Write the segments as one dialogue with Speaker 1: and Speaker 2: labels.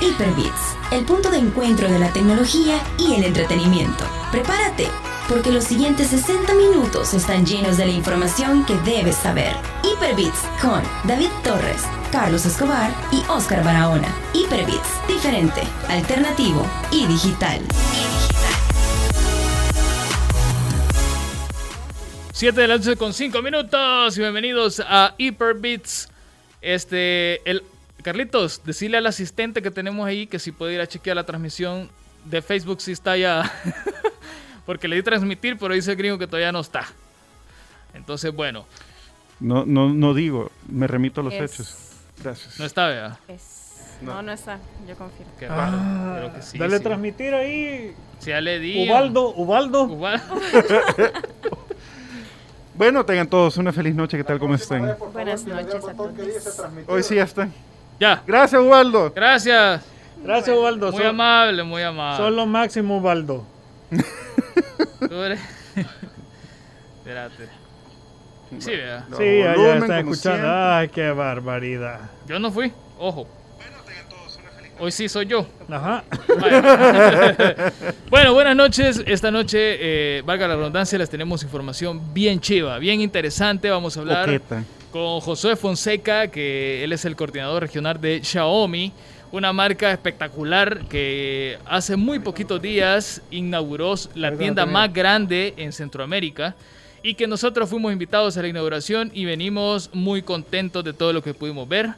Speaker 1: Hyperbits, el punto de encuentro de la tecnología y el entretenimiento. Prepárate, porque los siguientes 60 minutos están llenos de la información que debes saber. Hyperbits con David Torres, Carlos Escobar y Oscar Barahona. Hyperbits, diferente, alternativo y digital.
Speaker 2: 7 de la noche con 5 minutos. Bienvenidos a Hyperbits. Este, el Carlitos, decirle al asistente que tenemos ahí que si puede ir a chequear la transmisión de Facebook si está ya. Porque le di transmitir, pero dice el gringo que todavía no está. Entonces, bueno.
Speaker 3: No, no, no digo, me remito a los
Speaker 4: Es-
Speaker 3: hechos. Gracias.
Speaker 2: No está, vea.
Speaker 4: Es-
Speaker 3: No.
Speaker 4: No. no, está, yo confirmo.
Speaker 2: Qué raro.
Speaker 5: Ah,
Speaker 2: Creo que sí,
Speaker 5: dale
Speaker 2: sí.
Speaker 5: transmitir ahí.
Speaker 2: Ya le di.
Speaker 5: Ubaldo, Ubaldo.
Speaker 2: Ubaldo.
Speaker 3: Bueno, tengan todos una feliz noche. ¿Qué tal? ¿Cómo están?
Speaker 4: Buenas noches a todos.
Speaker 3: Hoy sí ya están.
Speaker 2: Ya.
Speaker 3: Gracias, Ubaldo.
Speaker 2: Gracias.
Speaker 5: Gracias, Ubaldo.
Speaker 2: Muy
Speaker 5: Son-
Speaker 2: amable, muy amable.
Speaker 5: Son lo máximo, Ubaldo.
Speaker 2: Tú eres- Espérate. Sí, vea.
Speaker 3: No,
Speaker 5: sí, allá
Speaker 3: volumen, como
Speaker 5: escuchando.
Speaker 3: siempre.
Speaker 5: Ay, qué barbaridad.
Speaker 2: Yo no fui. Ojo. Hoy sí soy yo.
Speaker 5: Ajá.
Speaker 2: Bueno, buenas noches. Esta noche, eh, valga la redundancia, les tenemos información bien chiva, bien interesante. Vamos a hablar
Speaker 3: Coqueta.
Speaker 2: Con Josué Fonseca, que él es el coordinador regional de Xiaomi, una marca espectacular que hace muy poquitos días inauguró la tienda más grande en Centroamérica y que nosotros fuimos invitados a la inauguración y venimos muy contentos de todo lo que pudimos ver.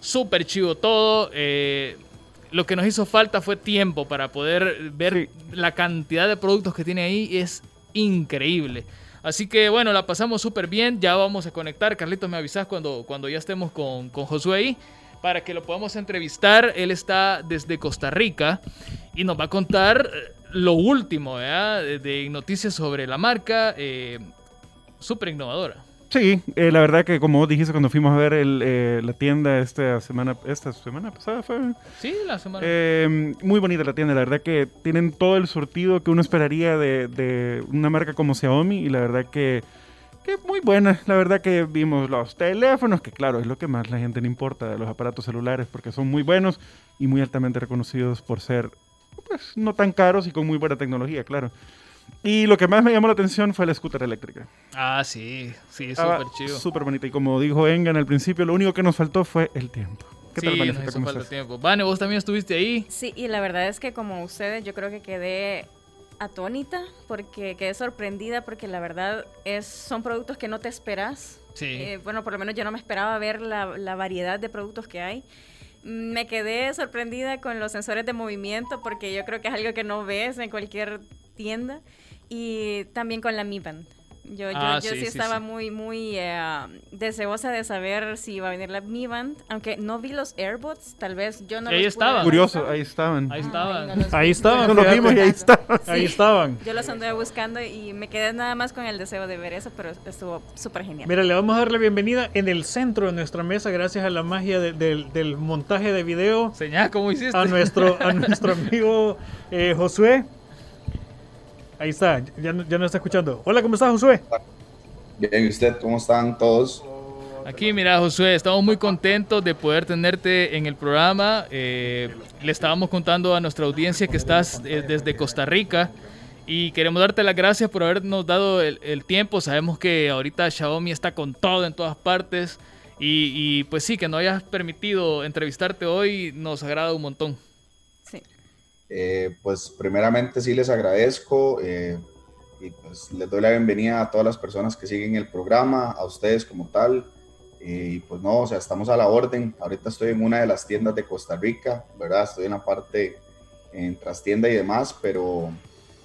Speaker 2: Súper chivo todo. eh, lo que nos hizo falta fue tiempo para poder ver la cantidad de productos que tiene ahí. Es increíble. Así que bueno, la pasamos súper bien. Ya vamos a conectar. Carlitos, me avisas cuando, cuando ya estemos con, con Josué ahí para que lo podamos entrevistar. Él está desde Costa Rica y nos va a contar eh, lo último de noticias sobre la marca. eh, súper innovadora.
Speaker 3: Sí, eh, la verdad que como vos dijiste cuando fuimos a ver el, eh, la tienda esta semana, esta semana pasada fue,
Speaker 2: Sí, la semana.
Speaker 3: eh, muy bonita la tienda, la verdad que tienen todo el surtido que uno esperaría de, de una marca como Xiaomi y la verdad que, que muy buena, la verdad que vimos los teléfonos, que claro, es lo que más la gente le importa de los aparatos celulares porque son muy buenos y muy altamente reconocidos por ser pues no tan caros y con muy buena tecnología, claro. Y lo que más me llamó la atención fue la scooter eléctrica.
Speaker 2: Ah, sí, sí, súper chido.
Speaker 3: Súper bonita. Y como dijo Engan al principio, lo único que nos faltó fue el tiempo. ¿Qué
Speaker 2: Sí,
Speaker 3: tal,
Speaker 2: nos hizo
Speaker 3: ¿Cómo
Speaker 2: falta
Speaker 3: estás?
Speaker 2: tiempo. Vane, vos también estuviste ahí.
Speaker 4: Sí, y la verdad es que como ustedes, yo creo que quedé atónita porque quedé sorprendida porque la verdad es son productos que no te esperas.
Speaker 2: Sí.
Speaker 4: Eh, bueno, por lo menos yo no me esperaba ver la, la variedad de productos que hay. Me quedé sorprendida con los sensores de movimiento porque yo creo que es algo que no ves en cualquier tienda. Y también con la Mi Band. Yo, yo,
Speaker 2: Ah,
Speaker 4: yo
Speaker 2: sí,
Speaker 4: sí,
Speaker 2: sí,
Speaker 4: estaba
Speaker 2: sí.
Speaker 4: muy, muy eh, deseosa de saber si iba a venir la Mi Band. Aunque no vi los AirBots, tal vez yo no
Speaker 2: ahí
Speaker 4: los
Speaker 2: estaban.
Speaker 3: Curioso, ahí estaban.
Speaker 2: Ahí
Speaker 4: Ay,
Speaker 2: estaban.
Speaker 4: no
Speaker 5: Ahí estaban,
Speaker 3: No vimos y ahí estaban.
Speaker 5: Ahí estaban.
Speaker 4: Yo los anduve buscando y me quedé nada más con el deseo de ver eso, pero estuvo súper genial.
Speaker 5: Mira, le vamos a dar la bienvenida en el centro de nuestra mesa, gracias a la magia de- del, del montaje de video,
Speaker 2: Señal, ¿cómo hiciste?
Speaker 5: a nuestro, a nuestro amigo eh, Josué. Ahí está, ya, no- ya nos está escuchando. Hola, ¿cómo estás, Josué?
Speaker 6: Bien, ¿y usted cómo están todos?
Speaker 2: Aquí, mira, Josué, estamos muy contentos de poder tenerte en el programa. Eh, le estábamos contando a nuestra audiencia que estás eh, desde Costa Rica y queremos darte las gracias por habernos dado el, el tiempo. Sabemos que ahorita Xiaomi está con todo en todas partes y, y, pues sí, que no hayas permitido entrevistarte hoy nos agrada un montón.
Speaker 6: Eh, pues primeramente sí les agradezco eh, y pues les doy la bienvenida a todas las personas que siguen el programa, a ustedes como tal. Y pues no, o sea, estamos a la orden. Ahorita estoy en una de las tiendas de Costa Rica, ¿verdad? Estoy en la parte en trastienda y demás, pero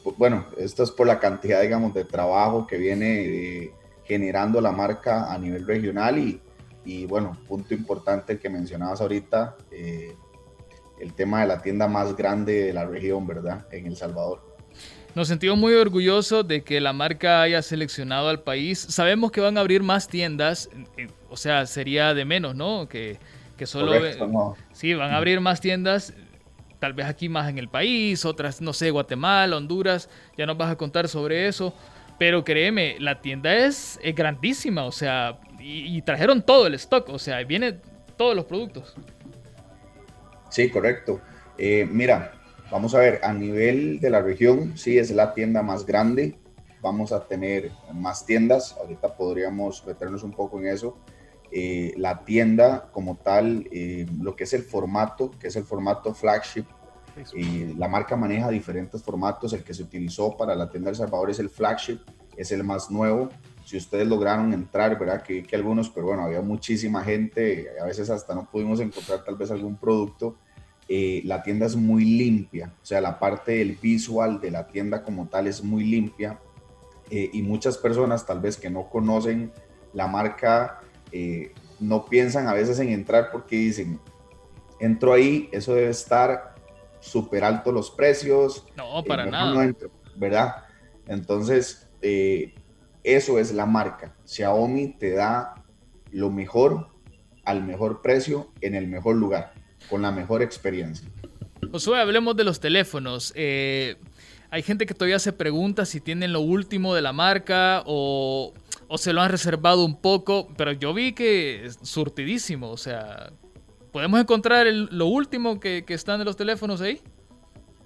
Speaker 6: pues, bueno, esto es por la cantidad, digamos, de trabajo que viene eh, generando la marca a nivel regional y, y bueno, punto importante que mencionabas ahorita, eh, el tema de la tienda más grande de la región, ¿verdad? En El Salvador.
Speaker 2: Nos sentimos muy orgullosos de que la marca haya seleccionado al país. Sabemos que van a abrir más tiendas, o sea, sería de menos, ¿no? Que, que solo...
Speaker 6: Correcto, no.
Speaker 2: Sí, van a abrir más tiendas, tal vez aquí más en el país, otras, no sé, Guatemala, Honduras, ya nos vas a contar sobre eso. Pero créeme, la tienda es, es grandísima, o sea, y, y trajeron todo el stock, o sea, viene todos los productos.
Speaker 6: Sí, correcto. Eh, mira, vamos a ver, a nivel de la región, sí es la tienda más grande. Vamos a tener más tiendas. Ahorita podríamos meternos un poco en eso. Eh, la tienda como tal, eh, lo que es el formato, que es el formato flagship, la marca maneja diferentes formatos. El que se utilizó para la tienda del Salvador es el flagship, es el más nuevo. Si ustedes lograron entrar, ¿verdad? Que, que algunos, pero bueno, había muchísima gente, a veces hasta no pudimos encontrar tal vez algún producto. Eh, la tienda es muy limpia, o sea, la parte del visual de la tienda como tal es muy limpia eh, y muchas personas tal vez que no conocen la marca eh, no piensan a veces en entrar porque dicen, entro ahí, eso debe estar súper alto los precios.
Speaker 2: No, para nada.
Speaker 6: ¿Verdad? Entonces, eso es la marca. Xiaomi te da lo mejor al mejor precio en el mejor lugar con la mejor experiencia.
Speaker 2: Josué, hablemos de los teléfonos. Eh, hay gente que todavía se pregunta si tienen lo último de la marca o, se lo han reservado un poco, pero yo vi que es surtidísimo, o sea, ¿podemos encontrar lo último que, que están de los teléfonos ahí?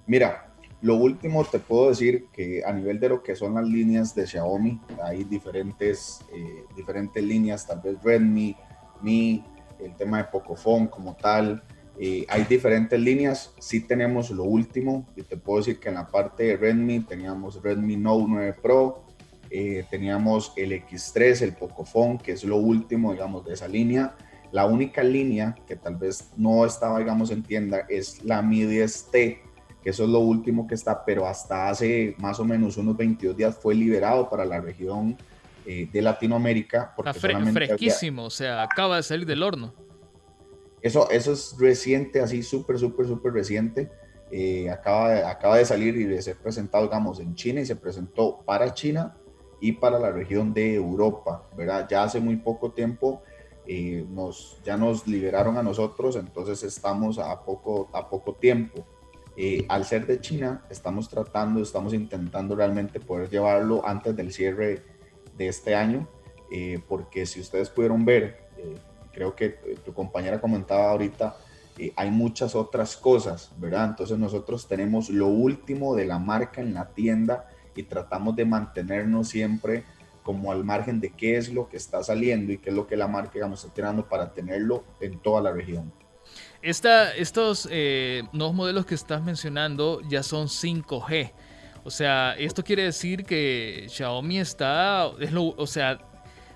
Speaker 6: Mira, lo último te puedo decir que a nivel de lo que son las líneas de Xiaomi, hay diferentes, eh, diferentes líneas, tal vez Redmi, Mi, el tema de Pocophone como tal, eh, hay diferentes líneas, sí tenemos lo último, y te puedo decir que en la parte de Redmi teníamos Redmi Note 9 Pro, eh, teníamos el X3, el Pocophone, que es lo último, digamos, de esa línea. La única línea que tal vez no estaba, digamos, en tienda es la Mi 10T, que eso es lo último que está, pero hasta hace más o menos unos 22 días fue liberado para la región eh, de Latinoamérica.
Speaker 2: Porque está fresquísimo, o sea, acaba de salir del horno.
Speaker 6: Eso, eso es reciente, así súper, súper, súper reciente. Eh, acaba, acaba de salir y de ser presentado, digamos, en China y se presentó para China y para la región de Europa, ¿verdad? Ya hace muy poco tiempo eh, nos, ya nos liberaron a nosotros, entonces estamos a poco, a poco tiempo. Eh, al ser de China, estamos tratando, estamos intentando realmente poder llevarlo antes del cierre de este año, porque si ustedes pudieron ver, creo que eh, tu compañera comentaba ahorita, eh, hay muchas otras cosas, ¿verdad? Entonces nosotros tenemos lo último de la marca en la tienda y tratamos de mantenernos siempre como al margen de qué es lo que está saliendo y qué es lo que la marca digamos, está tirando para tenerlo en toda la región.
Speaker 2: Esta, estos eh, nuevos modelos que estás mencionando ya son 5G. O sea, esto quiere decir que Xiaomi está, es lo, o sea,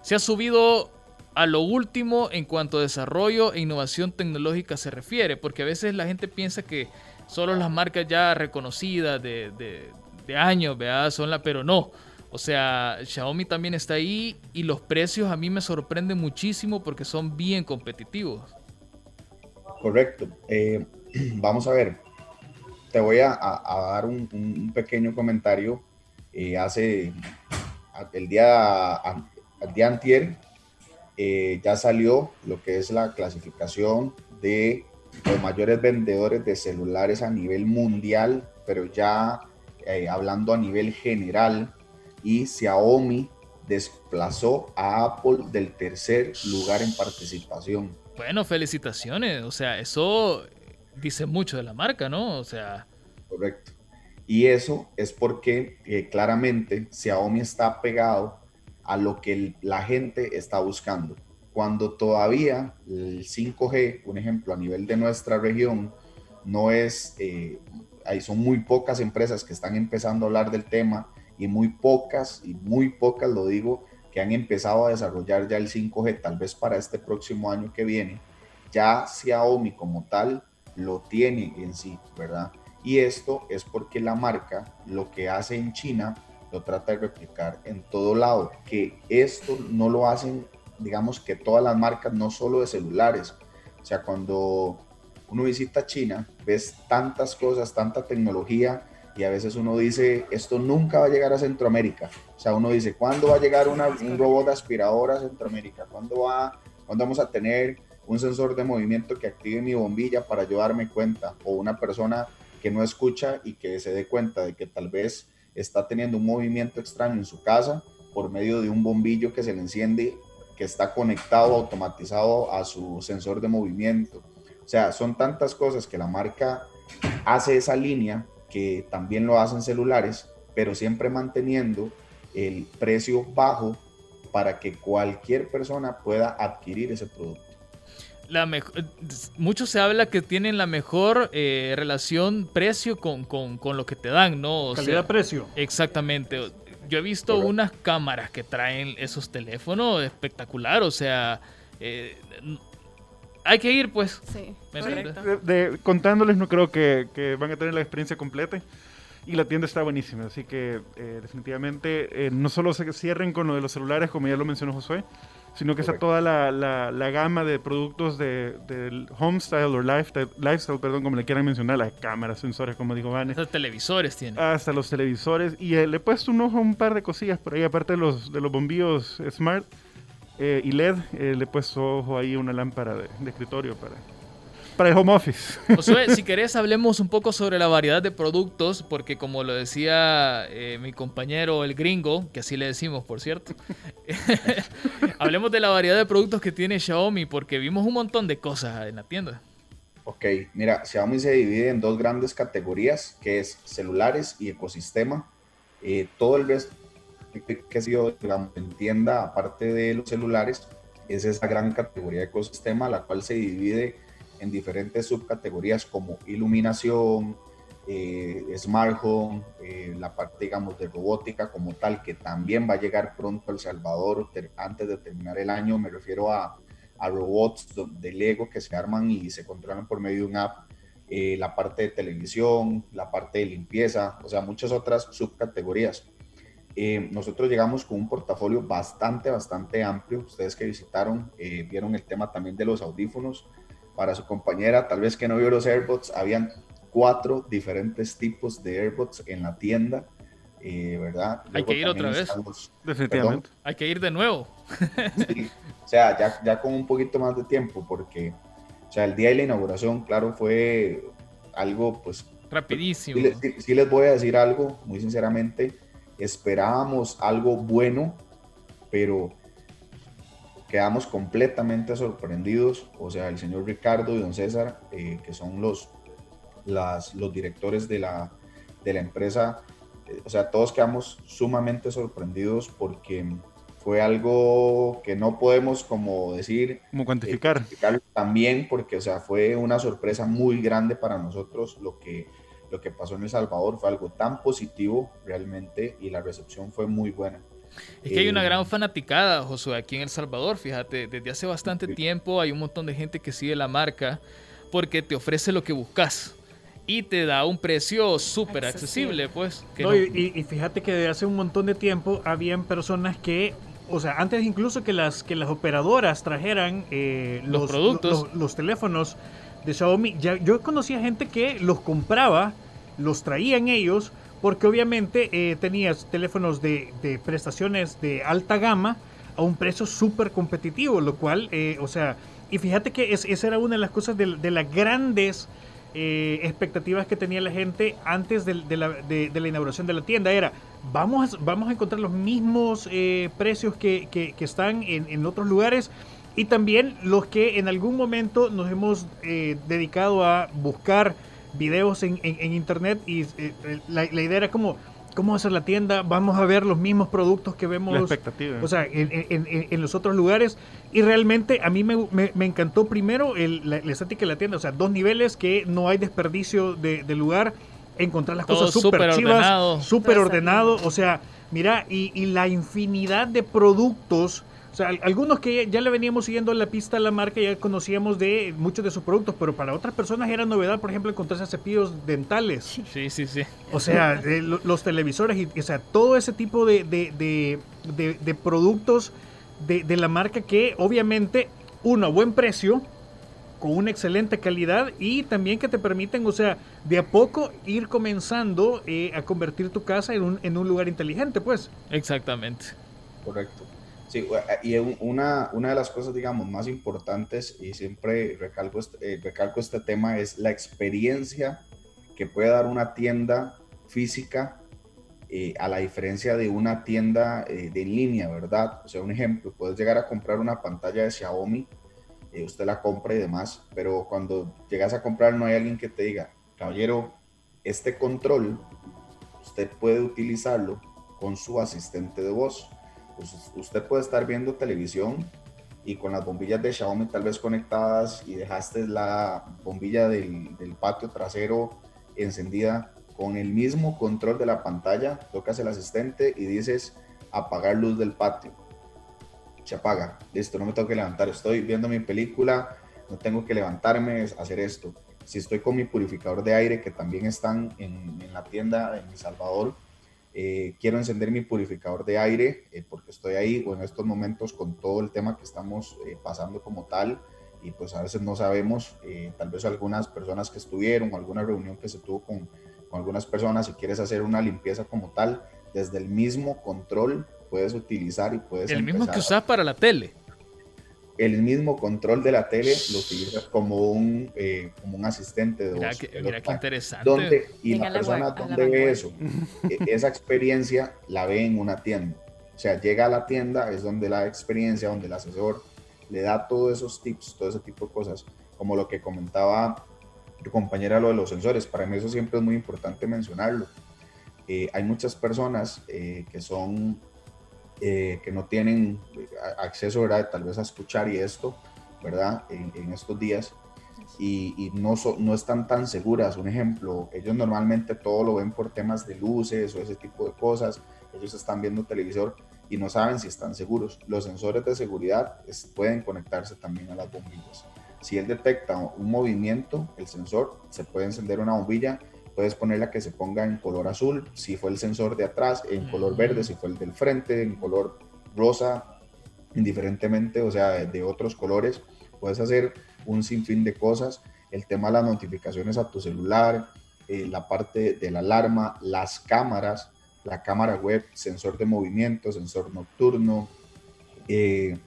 Speaker 2: se ha subido a lo último en cuanto a desarrollo e innovación tecnológica se refiere, porque a veces la gente piensa que solo las marcas ya reconocidas de, de, años, ¿verdad? Son la, pero no. O sea, Xiaomi también está ahí y los precios a mí me sorprenden muchísimo porque son bien competitivos.
Speaker 6: Correcto. Eh, vamos a ver. Te voy a, dar un, pequeño comentario. Eh, hace el día, el día antier eh, ya salió lo que es la clasificación de los mayores vendedores de celulares a nivel mundial, pero ya hablando a nivel general, y Xiaomi desplazó a Apple del tercer lugar en participación.
Speaker 2: Bueno, felicitaciones, o sea, eso dice mucho de la marca, ¿no? O sea...
Speaker 6: Correcto. Y eso es porque eh, claramente Xiaomi está pegado a lo que la gente está buscando. Cuando todavía el 5G, un ejemplo, a nivel de nuestra región, no es, eh, hay, son muy pocas empresas que están empezando a hablar del tema y muy pocas, y muy pocas lo digo, que han empezado a desarrollar ya el 5G, tal vez para este próximo año que viene, ya Xiaomi como tal lo tiene en sí, ¿verdad? Y esto es porque la marca lo que hace en China lo trata de replicar en todo lado, que esto no lo hacen, digamos que todas las marcas, no solo de celulares. O sea, cuando uno visita China, ves tantas cosas, tanta tecnología, y a veces uno dice, esto nunca va a llegar a Centroamérica. O sea, uno dice, ¿cuándo va a llegar un robot aspirador a Centroamérica? ¿Cuándo, va, ¿Cuándo vamos a tener un sensor de movimiento que active mi bombilla para yo darme cuenta? O una persona que no escucha y que se dé cuenta de que tal vez está teniendo un movimiento extraño en su casa por medio de un bombillo que se le enciende que está conectado automatizado a su sensor de movimiento. O sea, son tantas cosas que la marca hace esa línea que también lo hacen celulares, pero siempre manteniendo el precio bajo para que cualquier persona pueda adquirir ese producto.
Speaker 2: La mucho se habla que tienen la mejor eh, relación precio con, con, con, lo que te dan, ¿no?
Speaker 5: Calidad-precio.
Speaker 2: Exactamente. Yo he visto unas cámaras que traen esos teléfonos espectacular, o sea, eh, hay que ir, pues. Sí,
Speaker 3: de, contándoles, no creo que, que, van a tener la experiencia completa. Y la tienda está buenísima, así que eh, definitivamente eh, no solo se cierren con lo de los celulares, como ya lo mencionó Josué, sino que está toda la, la, gama de productos del de homestyle o lifestyle, lifestyle, perdón, como le quieran mencionar, las cámaras, sensores, como dijo Vane.
Speaker 2: Hasta televisores tiene.
Speaker 3: Hasta los televisores. Y le he puesto un ojo a un par de cosillas por ahí, aparte de los, de los bombillos smart eh, y LED, eh, le he puesto ojo ahí una lámpara de, escritorio para, para el home office.
Speaker 2: Josué, si querés hablemos un poco sobre la variedad de productos, porque como lo decía eh, mi compañero el gringo, que así le decimos por cierto, hablemos de la variedad de productos que tiene Xiaomi, porque vimos un montón de cosas en la tienda.
Speaker 6: Ok, mira, Xiaomi se divide en dos grandes categorías, que es celulares y ecosistema. todo el resto que ha sido, digamos, en tienda, aparte de los celulares, es esa gran categoría de ecosistema, la cual se divide en diferentes subcategorías como iluminación, eh, smart home, eh, la parte, digamos, de robótica como tal, que también va a llegar pronto a El Salvador antes de terminar el año. Me refiero a, a robots de Lego que se arman y se controlan por medio de un app. Eh, la parte de televisión, la parte de limpieza, o sea, muchas otras subcategorías. Eh, nosotros llegamos con un portafolio bastante, bastante amplio. Ustedes que visitaron eh, vieron el tema también de los audífonos. Para su compañera, tal vez que no vio los AirPods, habían cuatro diferentes tipos de AirPods en la tienda. Eh, ¿Verdad?
Speaker 2: Hay que ir otra vez. Definitivamente. Hay que ir de nuevo.
Speaker 6: O sea, ya, ya con un poquito más de tiempo, porque o sea, el día de la inauguración, claro, fue algo pues...
Speaker 2: Rapidísimo.
Speaker 6: sí les voy a decir algo, muy sinceramente esperábamos algo bueno, pero quedamos completamente sorprendidos. O sea, el señor Ricardo y don César, eh, que son los, las, los directores de la, de la empresa, eh, o sea, todos quedamos sumamente sorprendidos porque fue algo que no podemos como decir.
Speaker 3: Como cuantificar.
Speaker 6: Eh, también porque, o sea, fue una sorpresa muy grande para nosotros lo que lo que pasó en El Salvador fue algo tan positivo realmente y la recepción fue muy buena.
Speaker 2: Es que hay una eh, gran fanaticada, Josué, aquí en El Salvador, fíjate, desde hace bastante tiempo hay un montón de gente que sigue la marca porque te ofrece lo que buscas y te da un precio súper accesible, pues.
Speaker 5: y, fíjate que desde hace un montón de tiempo habían personas que, o sea, antes incluso que las, que las operadoras trajeran eh, los, productos, los teléfonos de Xiaomi, ya, yo conocía gente que los compraba, los traían ellos, porque obviamente eh, tenías teléfonos de, prestaciones de alta gama a un precio súper competitivo, lo cual, eh, o sea, y fíjate que esa era una de las cosas de, las grandes eh, expectativas que tenía la gente antes de, la, inauguración de la tienda, era, vamos vamos a encontrar los mismos precios que, están en, en otros lugares y también los que en algún momento nos hemos eh, dedicado a buscar videos en, internet y eh, la, idea era como, ¿cómo hacer la tienda? Vamos a ver los mismos productos que vemos
Speaker 3: la expectativa.
Speaker 5: O sea, en, los otros lugares. Y realmente a mí me, encantó primero la, estética de la tienda, o sea, dos niveles que no hay desperdicio de, lugar, encontrar las cosas súper chivas, súper ordenado, o sea, mira, y, y la infinidad de productos o sea, algunos que ya le veníamos siguiendo la pista a la marca ya conocíamos de muchos de sus productos, pero para otras personas era novedad, por ejemplo, encontrarse cepillos dentales.
Speaker 2: Sí, sí, sí.
Speaker 5: O sea, los televisores, y, o sea, todo ese tipo de, de, productos de, la marca que obviamente, uno, a buen precio, con una excelente calidad y también que te permiten, o sea, de a poco ir comenzando eh, a convertir tu casa en un, en un lugar inteligente, pues.
Speaker 2: Exactamente.
Speaker 6: Correcto. Sí, y una, una de las cosas, digamos, más importantes, y siempre recalco este, eh, recalco este tema, es la experiencia que puede dar una tienda física eh, a la diferencia de una tienda eh, de línea, ¿verdad? O sea, un ejemplo, puedes llegar a comprar una pantalla de Xiaomi, usted la compra y demás, pero cuando llegas a comprar no hay alguien que te diga, caballero, este control usted puede utilizarlo con su asistente de voz. Usted puede estar viendo televisión y con las bombillas de Xiaomi tal vez conectadas y dejaste la bombilla del, patio trasero encendida con el mismo control de la pantalla, tocas el asistente y dices apagar luz del patio. Se apaga, listo, no me tengo que levantar, estoy viendo mi película, no tengo que levantarme, hacer esto. Si estoy con mi purificador de aire, que también están en, en la tienda en El Salvador, eh, quiero encender mi purificador de aire eh, porque estoy ahí o en estos momentos con todo el tema que estamos eh, pasando como tal y pues a veces no sabemos, tal vez algunas personas que estuvieron o alguna reunión que se tuvo con, con algunas personas, si quieres hacer una limpieza como tal, desde el mismo control puedes utilizar y puedes...
Speaker 2: El mismo que usas para la tele
Speaker 6: el mismo control de la tele lo utilizas como un, eh, como un asistente de
Speaker 2: voz. Mira, qué interesante.
Speaker 6: y la persona donde ve eso, e, esa experiencia la ve en una tienda. O sea, llega a la tienda, es donde la experiencia, donde el asesor le da todos esos tips, todo ese tipo de cosas, como lo que comentaba tu compañera, lo de los sensores. Para mí eso siempre es muy importante mencionarlo. Eh, hay muchas personas eh, que son eh, que no tienen eh, acceso, ¿verdad? Tal vez a escuchar y esto, ¿verdad? En, estos días. Y, no, no están tan seguras. Un ejemplo, ellos normalmente todo lo ven por temas de luces o ese tipo de cosas. Ellos están viendo televisor y no saben si están seguros. Los sensores de seguridad pueden conectarse también a las bombillas. Si él detecta un movimiento, el sensor se puede encender una bombilla puedes ponerla que se ponga en color azul, si fue el sensor de atrás, en color verde, si fue el del frente, en color rosa, indiferentemente, o sea, de, otros colores. Puedes hacer un sinfín de cosas. El tema de las notificaciones a tu celular, eh, la parte de la alarma, las cámaras, la cámara web, sensor de movimiento, sensor nocturno. Eh,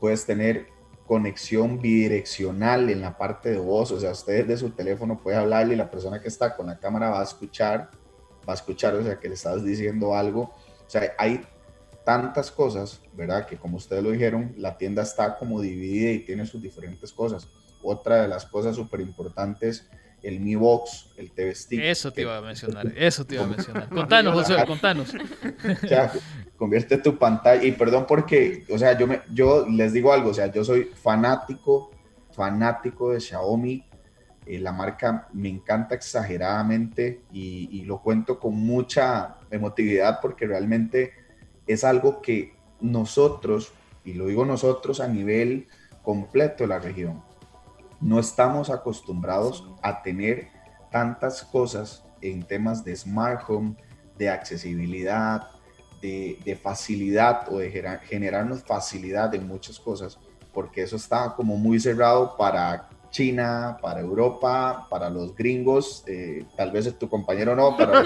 Speaker 6: puedes tener conexión bidireccional en la parte de voz, o sea, usted de su teléfono puede hablarle y la persona que está con la cámara va a escuchar, va a escuchar, o sea, que le estás diciendo algo. O sea, hay tantas cosas, ¿verdad? Que como ustedes lo dijeron, la tienda está como dividida y tiene sus diferentes cosas. Otra de las cosas súper importantes, el Mi Box, el TV Stick.
Speaker 2: Eso te iba a mencionar, eso te iba a mencionar. Contanos, José, contanos.
Speaker 6: O sea, convierte tu pantalla, y perdón porque, o sea, yo, me, yo les digo algo, o sea, yo soy fanático, fanático de Xiaomi, eh, la marca me encanta exageradamente y, y, lo cuento con mucha emotividad porque realmente es algo que nosotros, y lo digo nosotros a nivel completo de la región, no estamos acostumbrados a tener tantas cosas en temas de smart home, de accesibilidad, de, facilidad o de generarnos facilidad en muchas cosas, porque eso está como muy cerrado para China, para Europa, para los gringos, eh, tal vez es tu compañero no, para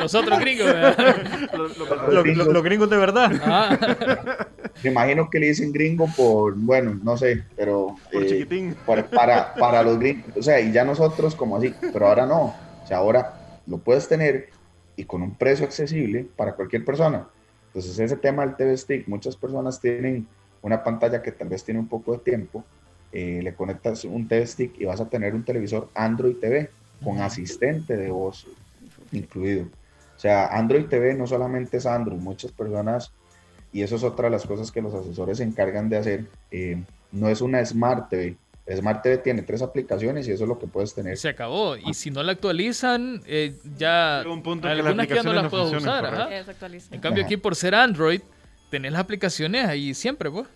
Speaker 2: los otros gringos.
Speaker 5: los, gringos, de verdad. Ah.
Speaker 6: Me imagino que le dicen gringo por, bueno, no sé, pero eh, para, para los gringos, o sea, y ya nosotros como así, pero ahora no, o sea, ahora lo puedes tener y con un precio accesible para cualquier persona. Entonces ese tema del TV Stick, muchas personas tienen una pantalla que tal vez tiene un poco de tiempo, eh, le conectas un TV Stick y vas a tener un televisor Android TV con asistente de voz incluido. O sea, Android TV no solamente es Android, muchas personas, y eso es otra de las cosas que los asesores se encargan de hacer, eh, no es una Smart TV, Smart TV tiene tres aplicaciones y eso es lo que puedes tener.
Speaker 2: Se acabó. Y si no la actualizan, eh, ya
Speaker 3: un punto algunas que, ya no las puedes usar.
Speaker 2: En cambio, aquí por ser Android, tenés las aplicaciones ahí siempre, pues.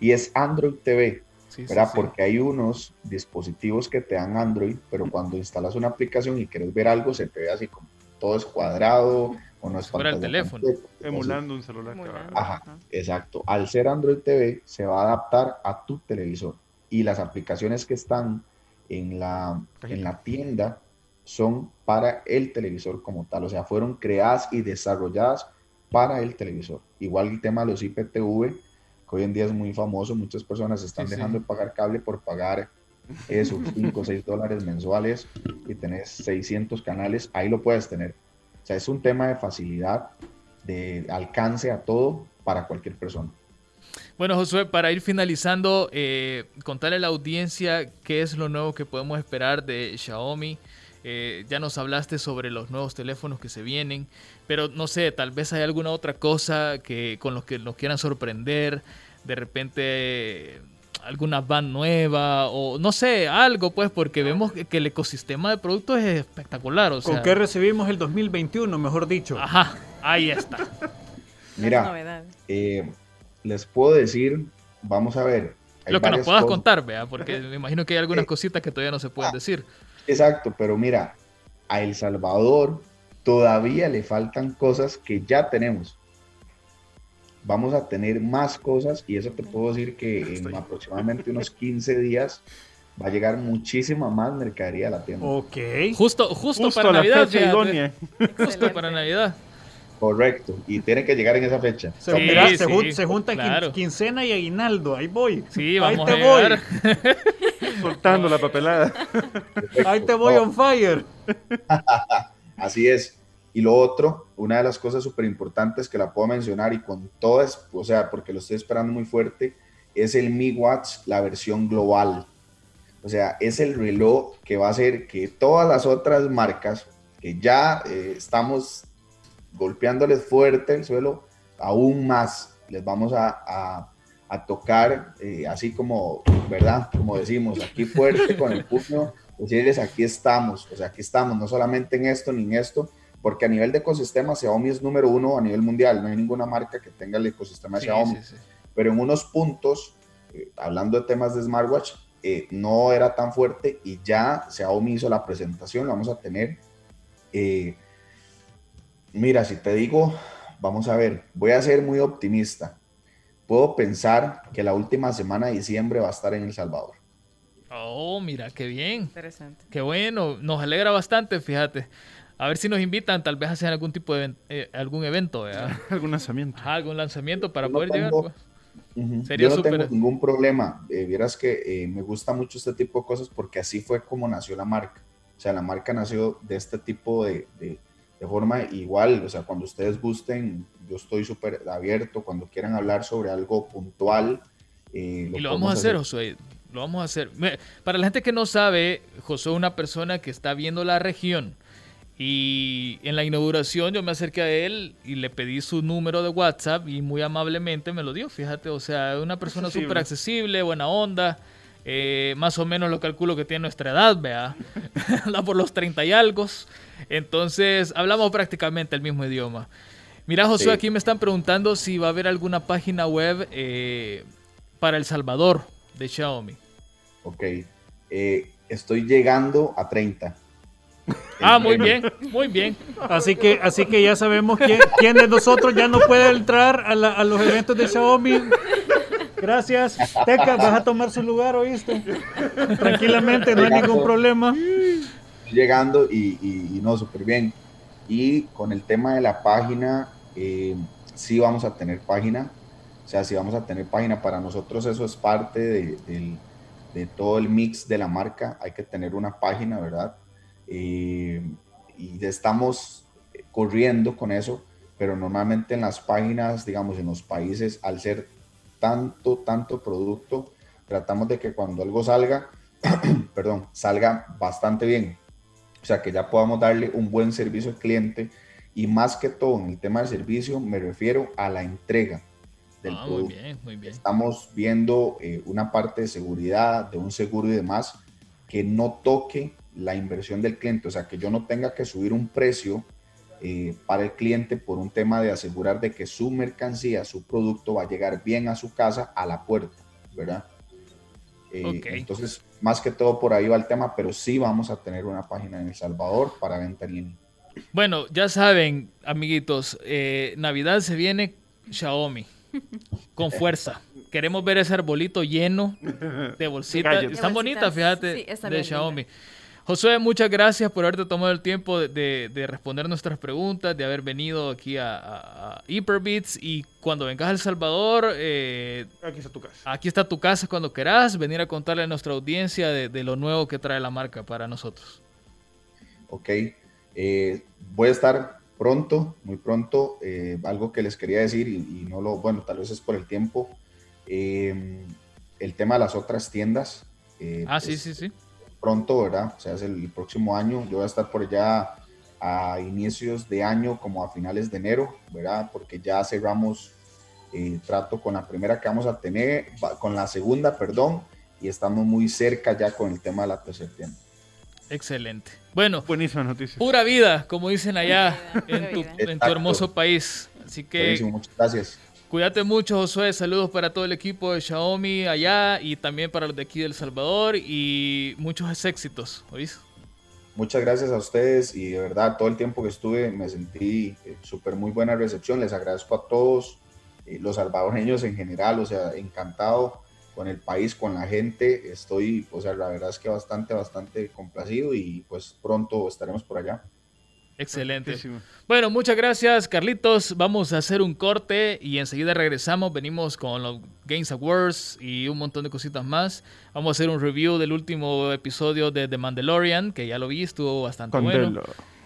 Speaker 6: Y es Android TV, ¿verdad? Porque hay unos dispositivos que te dan Android, pero cuando instalas una aplicación y quieres ver algo, se te ve así como todo es cuadrado o no es
Speaker 2: para el teléfono.
Speaker 3: Emulando un celular.
Speaker 6: Ajá, exacto. Al ser Android TV, se va a adaptar a tu televisor y las aplicaciones que están en la, en la tienda son para el televisor como tal, o sea, fueron creadas y desarrolladas para el televisor. Igual el tema de los IPTV, que hoy en día es muy famoso, muchas personas están dejando de pagar cable por pagar esos 5 o 6 dólares mensuales y tenés 600 canales, ahí lo puedes tener. O sea, es un tema de facilidad, de alcance a todo para cualquier persona.
Speaker 2: Bueno, Josué, para ir finalizando, eh, contarle a la audiencia qué es lo nuevo que podemos esperar de Xiaomi. Eh, ya nos hablaste sobre los nuevos teléfonos que se vienen, pero no sé, tal vez hay alguna otra cosa que con los que nos quieran sorprender, de repente alguna van nueva o no sé, algo pues, porque vemos que, el ecosistema de productos es espectacular. O
Speaker 5: ¿Con qué recibimos el 2021, mejor dicho?
Speaker 2: Ajá, ahí está.
Speaker 6: Mira, eh, les puedo decir, vamos a ver.
Speaker 2: Lo que nos puedas contar, vea, porque me imagino que hay algunas cositas que todavía no se pueden ah, decir.
Speaker 6: Exacto, pero mira, a El Salvador todavía le faltan cosas que ya tenemos. Vamos a tener más cosas y eso te puedo decir que en aproximadamente unos 15 días va a llegar muchísima más mercadería a la tienda.
Speaker 2: Ok. Justo, justo, para Navidad. Justo para Navidad.
Speaker 6: Correcto, y tiene que llegar en esa fecha.
Speaker 5: Se, se, juntan quincena y aguinaldo, ahí voy.
Speaker 2: Sí, vamos ahí te voy.
Speaker 3: Soltando la papelada.
Speaker 5: Ahí te voy on fire.
Speaker 6: Así es. Y lo otro, una de las cosas súper importantes que la puedo mencionar y con todas, o sea, porque lo estoy esperando muy fuerte, es el Mi Watch, la versión global. O sea, es el reloj que va a hacer que todas las otras marcas que ya eh, estamos golpeándoles fuerte el suelo, aún más les vamos a, tocar, eh, así como, ¿verdad? Como decimos, aquí fuerte con el puño, decirles aquí estamos, o sea, aquí estamos, no solamente en esto ni en esto, porque a nivel de ecosistema Xiaomi es número uno a nivel mundial, no hay ninguna marca que tenga el ecosistema de Xiaomi, pero en unos puntos, eh, hablando de temas de smartwatch, eh, no era tan fuerte y ya Xiaomi hizo la presentación, vamos a tener Mira, si te digo, vamos a ver, voy a ser muy optimista. Puedo pensar que la última semana de diciembre va a estar en El Salvador.
Speaker 2: Oh, mira, qué bien. Interesante. Qué bueno, nos alegra bastante, fíjate. A ver si nos invitan, tal vez a hacer algún tipo de eh, algún evento,
Speaker 3: algún lanzamiento.
Speaker 2: algún lanzamiento para poder llegar. Pues.
Speaker 6: Sería Yo no tengo ningún problema. Eh, vieras que eh, me gusta mucho este tipo de cosas porque así fue como nació la marca. O sea, la marca nació de este tipo de de forma igual, o sea, cuando ustedes gusten, yo estoy súper abierto, cuando quieran hablar sobre algo puntual.
Speaker 2: Eh, y lo vamos a hacer, Josué, lo vamos a hacer. Para la gente que no sabe, Josué es una persona que está viendo la región. Y en la inauguración yo me acerqué a él y le pedí su número de WhatsApp y muy amablemente me lo dio, fíjate, o sea, una persona súper accesible, buena onda. Eh, más o menos lo calculo que tiene nuestra edad, vea. Anda por los 30 y algo. Entonces, hablamos prácticamente el mismo idioma. Mira, José, aquí me están preguntando si va a haber alguna página web eh, para El Salvador de Xiaomi.
Speaker 6: Ok. Eh, estoy llegando a 30.
Speaker 2: Ah, muy bien, muy bien.
Speaker 5: Así que, así que ya sabemos quién, de nosotros ya no puede entrar a, a los eventos de Xiaomi Gracias. Teca, vas a tomar su lugar, ¿oíste? Tranquilamente, no hay ningún problema.
Speaker 6: Llegando y, no, súper bien. Y con el tema de la página, eh, sí vamos a tener página. O sea, sí vamos a tener página. Para nosotros eso es parte de, todo el mix de la marca. Hay que tener una página, ¿verdad? Eh, y estamos corriendo con eso, pero normalmente en las páginas, digamos, en los países, al ser tanto, tanto producto, tratamos de que cuando algo salga, perdón, salga bastante bien. O sea, que ya podamos darle un buen servicio al cliente y más que todo en el tema del servicio me refiero a la entrega del ah, producto. Muy bien, muy bien. Estamos viendo eh, una parte de seguridad, de un seguro y demás, que no toque la inversión del cliente, o sea, que yo no tenga que subir un precio eh, para el cliente por un tema de asegurar de que su mercancía, su producto va a llegar bien a su casa, a la puerta, ¿verdad? Eh, entonces, más que todo por ahí va el tema, pero sí vamos a tener una página en El Salvador para venta en línea.
Speaker 2: Bueno, ya saben, amiguitos, eh, Navidad se viene Xiaomi con fuerza. Queremos ver ese arbolito lleno de bolsitas. Están bonitas, fíjate, de Xiaomi. Josué, muchas gracias por haberte tomado el tiempo de, responder nuestras preguntas, de haber venido aquí a, a, Hyperbits y cuando vengas a El Salvador,
Speaker 3: eh, aquí está tu casa.
Speaker 2: Aquí está tu casa cuando quieras venir a contarle a nuestra audiencia de, lo nuevo que trae la marca para nosotros.
Speaker 6: Ok, eh, voy a estar pronto, muy pronto, eh, algo que les quería decir y, no lo, bueno, tal vez es por el tiempo. Em, el tema de las otras tiendas.
Speaker 2: Eh, ah, sí, pues, sí, sí.
Speaker 6: Pronto, ¿verdad? O sea, es el, próximo año. Yo voy a estar por allá a inicios de año, como a finales de enero, ¿verdad? Porque ya cerramos eh, trato con la primera que vamos a tener, con la segunda, perdón, y estamos muy cerca ya con el tema de la tercera tienda.
Speaker 2: Excelente. Bueno,
Speaker 7: buenísima noticia.
Speaker 2: Pura vida, como dicen allá en tu, en tu hermoso país. Así que.
Speaker 6: muchas gracias.
Speaker 2: Cuídate mucho, Josué. Saludos para todo el equipo de Xiaomi allá y también para los de aquí del Salvador y muchos éxitos. ¿oís?
Speaker 6: Muchas gracias a ustedes y de verdad todo el tiempo que estuve me sentí eh, súper muy buena recepción. Les agradezco a todos, eh, los salvadoreños en general, o sea, encantado con el país, con la gente. Estoy, o sea, la verdad es que bastante, bastante complacido y pues pronto estaremos por allá.
Speaker 2: Excelente. Bueno, muchas gracias, Carlitos. Vamos a hacer un corte y enseguida regresamos. Venimos con los Games Awards y un montón de cositas más. Vamos a hacer un review del último episodio de The Mandalorian, que ya lo vi, estuvo bastante bueno.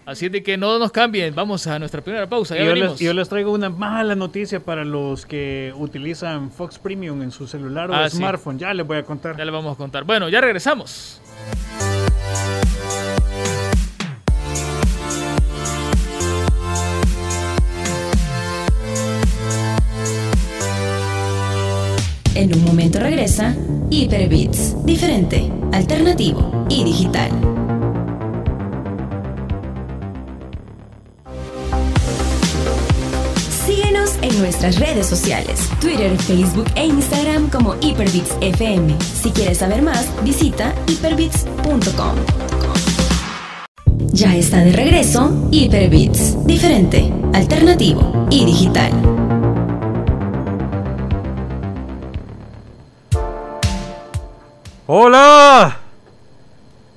Speaker 2: Así de que no nos cambien, vamos a nuestra primera pausa. Ya
Speaker 5: yo, les, yo, les, traigo una mala noticia para los que utilizan Fox Premium en su celular o ah, smartphone. Ya les voy a contar.
Speaker 2: Ya les vamos a contar. Bueno, ya regresamos.
Speaker 1: En un momento regresa Hyperbits, diferente, alternativo y digital. Síguenos en nuestras redes sociales, Twitter, Facebook e Instagram como Hyperbits FM. Si quieres saber más, visita hyperbits.com. Ya está de regreso Hyperbits, diferente, alternativo y digital.
Speaker 7: ¡Hola!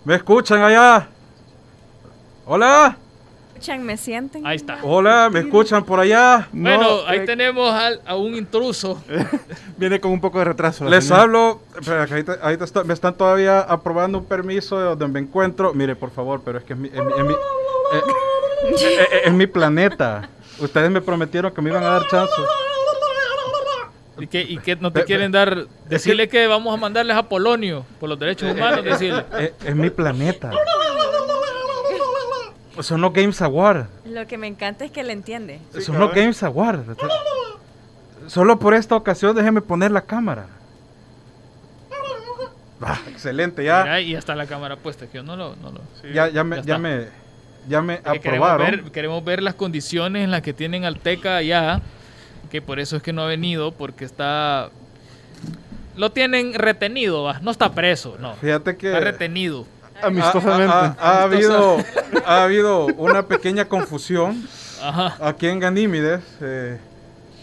Speaker 7: ¿Me escuchan allá? ¿Hola?
Speaker 4: escuchan? ¿Me sienten?
Speaker 2: Ahí está.
Speaker 7: Hola, ¿me escuchan por allá?
Speaker 2: Bueno, ahí eh, tenemos a, un intruso.
Speaker 7: Viene con un poco de retraso. Les hablo, ahí me están todavía aprobando un permiso de donde me encuentro. Mire, por favor, pero es que es mi, es mi, es mi planeta. Ustedes me prometieron que me iban a dar chance.
Speaker 2: ¿Y que, y que no te quieren dar? Decirle que vamos a mandarles a Polonio por los derechos humanos, decirle.
Speaker 7: Es, mi planeta. Son los Games Award.
Speaker 4: Lo que me encanta es que le entiende.
Speaker 7: Son los Games Award. Solo por esta ocasión déjeme poner la cámara. Ah, excelente, ya.
Speaker 2: y hasta la cámara puesta, que yo no lo... No lo
Speaker 7: ya, ya, me, ya, me, ya me aprobaron. Queremos
Speaker 2: ver, queremos ver las condiciones en las que tienen Alteca allá que por eso es que no ha venido, porque está... Lo tienen retenido, no está preso, no.
Speaker 7: Fíjate que...
Speaker 2: Está retenido.
Speaker 7: Amistosamente. Ha, habido, ha habido una pequeña confusión aquí en Ganímides eh,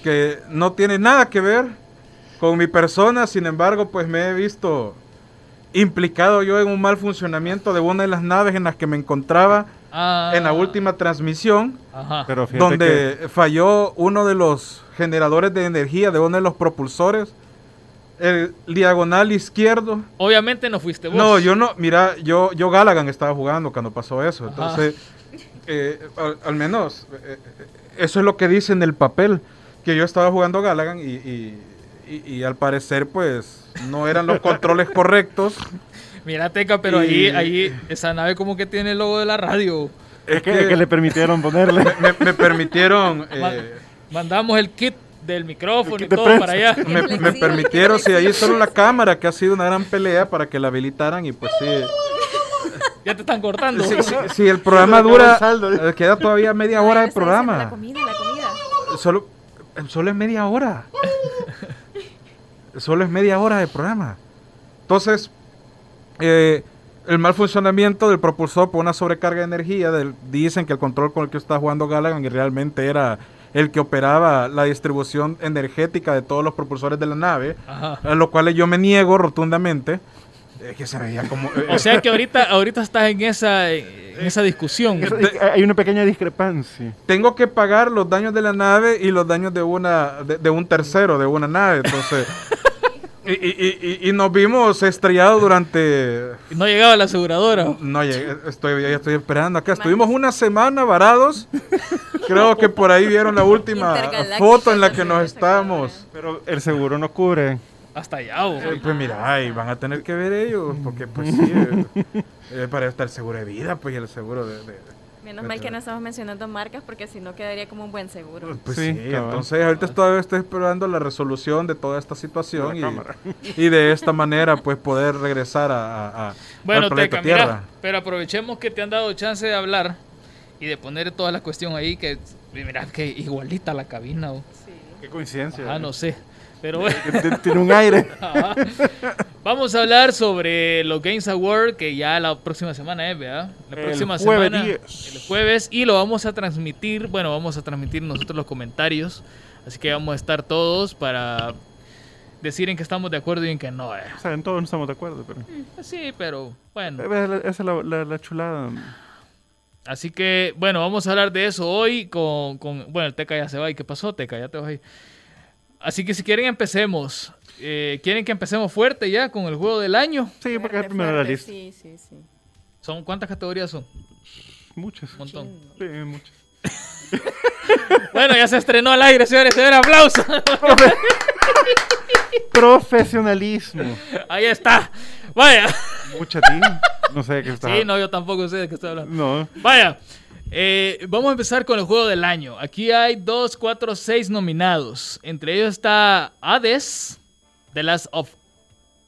Speaker 7: que no tiene nada que ver con mi persona, sin embargo, pues me he visto implicado yo en un mal funcionamiento de una de las naves en las que me encontraba en la ah. última transmisión, donde falló uno de los generadores de energía de uno de los propulsores. El diagonal izquierdo.
Speaker 2: Obviamente no fuiste vos.
Speaker 7: No, yo no. Mira, yo, yo Gallagher estaba jugando cuando pasó eso. Entonces, eh, al, menos, eh, eso es lo que dice en el papel. Que yo estaba jugando Gallagher y, y, al parecer, pues, no eran los controles correctos.
Speaker 2: Mira, Teca, pero ahí, ahí, esa nave como que tiene el logo de la radio.
Speaker 7: Es que, le permitieron ponerle. Me, permitieron. Eh,
Speaker 2: mandamos el kit del micrófono y todo para allá.
Speaker 7: Me, permitieron, sí, ahí solo la cámara, que ha sido una gran pelea para que la habilitaran y pues sí.
Speaker 2: Ya te están cortando.
Speaker 7: Si el programa dura, eh, queda todavía media hora de programa. La comida, la comida. Solo, solo es media hora. solo es media hora de programa. Entonces, eh, el mal funcionamiento del propulsor por una sobrecarga de energía. dicen que el control con el que está jugando Gallagher realmente era el que operaba la distribución energética de todos los propulsores de la nave, a lo cual yo me niego rotundamente. que se veía como,
Speaker 2: o sea que ahorita, ahorita estás en esa, en esa discusión.
Speaker 7: Hay una pequeña discrepancia. Tengo que pagar los daños de la nave y los daños de una de un tercero de una nave. Entonces, Y, y, y, nos vimos estrellados durante...
Speaker 2: ¿No llegaba la aseguradora?
Speaker 7: No estoy, ya estoy esperando acá. Estuvimos una semana varados. Creo que por ahí vieron la última foto en la que nos estábamos. Pero el seguro no cubre.
Speaker 2: Hasta allá, ¿o?
Speaker 7: Eh, pues mira, ay, van a tener que ver ellos, porque pues sí, eh, eh, para estar seguro de vida, pues y el seguro de...
Speaker 4: Menos mal que no estamos mencionando marcas porque si no quedaría como un buen seguro.
Speaker 7: Pues sí, entonces ahorita todavía estoy esperando la resolución de toda esta situación y, y, de esta manera pues poder regresar a, a
Speaker 2: bueno, Teca, Tierra. pero aprovechemos que te han dado chance de hablar y de poner toda la cuestión ahí que mira que igualita la cabina.
Speaker 3: Sí. Qué coincidencia.
Speaker 2: Ah, no sé. Pero
Speaker 3: Tiene un aire.
Speaker 2: Vamos a hablar sobre los Games Award, que ya la próxima semana es, ¿verdad? La próxima semana. El jueves. Y lo vamos a transmitir. Bueno, vamos a transmitir nosotros los comentarios. Así que vamos a estar todos para decir en que estamos de acuerdo y en que no. Eh.
Speaker 3: O sea, en todo no estamos de acuerdo, pero.
Speaker 2: Mm, sí, pero bueno.
Speaker 3: Esa es la, chulada.
Speaker 2: Así que, bueno, vamos a hablar de eso hoy con, con, Bueno, el Teca ya se va. ¿Y qué pasó, Teca? Ya te vas ahí. Así que si quieren empecemos. Eh, ¿Quieren que empecemos fuerte ya con el juego del año?
Speaker 3: Sí, porque es el primero de la lista.
Speaker 4: Sí, sí, sí.
Speaker 2: ¿Son, ¿Cuántas categorías son?
Speaker 3: Muchas.
Speaker 2: Un montón.
Speaker 3: Sí, muchas.
Speaker 2: bueno, ya se estrenó al aire, señores. Señores, aplauso.
Speaker 3: Profesionalismo.
Speaker 2: Ahí está. Vaya.
Speaker 3: Mucha ti. No sé de qué está.
Speaker 2: Sí, no, yo tampoco sé de qué estoy hablando.
Speaker 3: No.
Speaker 2: Vaya. Eh, vamos a empezar con el juego del año. Aquí hay 2, 4, 6 nominados. Entre ellos está Hades, The Last of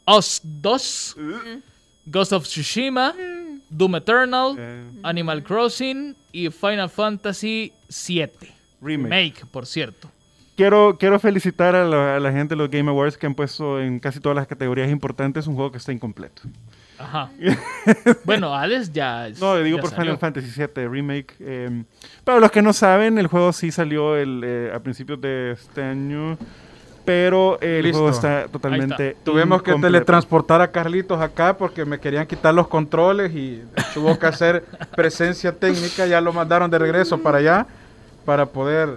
Speaker 2: Us 2, Ghost of Tsushima, Doom Eternal. Animal Crossing y Final Fantasy VII. Remake. por cierto.
Speaker 3: Quiero, quiero felicitar a la, a la gente de los Game Awards que han puesto en casi todas las categorías importantes un juego que está incompleto.
Speaker 2: Ajá. bueno, Hades ya.
Speaker 3: no, digo por Final Fantasy VII Remake. Eh, para los que no saben, el juego sí salió el, eh, a principios de este año. Pero el juego está totalmente.
Speaker 7: Tuvimos que teletransportar a Carlitos acá porque me querían quitar los controles y tuvo que hacer presencia técnica. Ya lo mandaron de regreso para allá para poder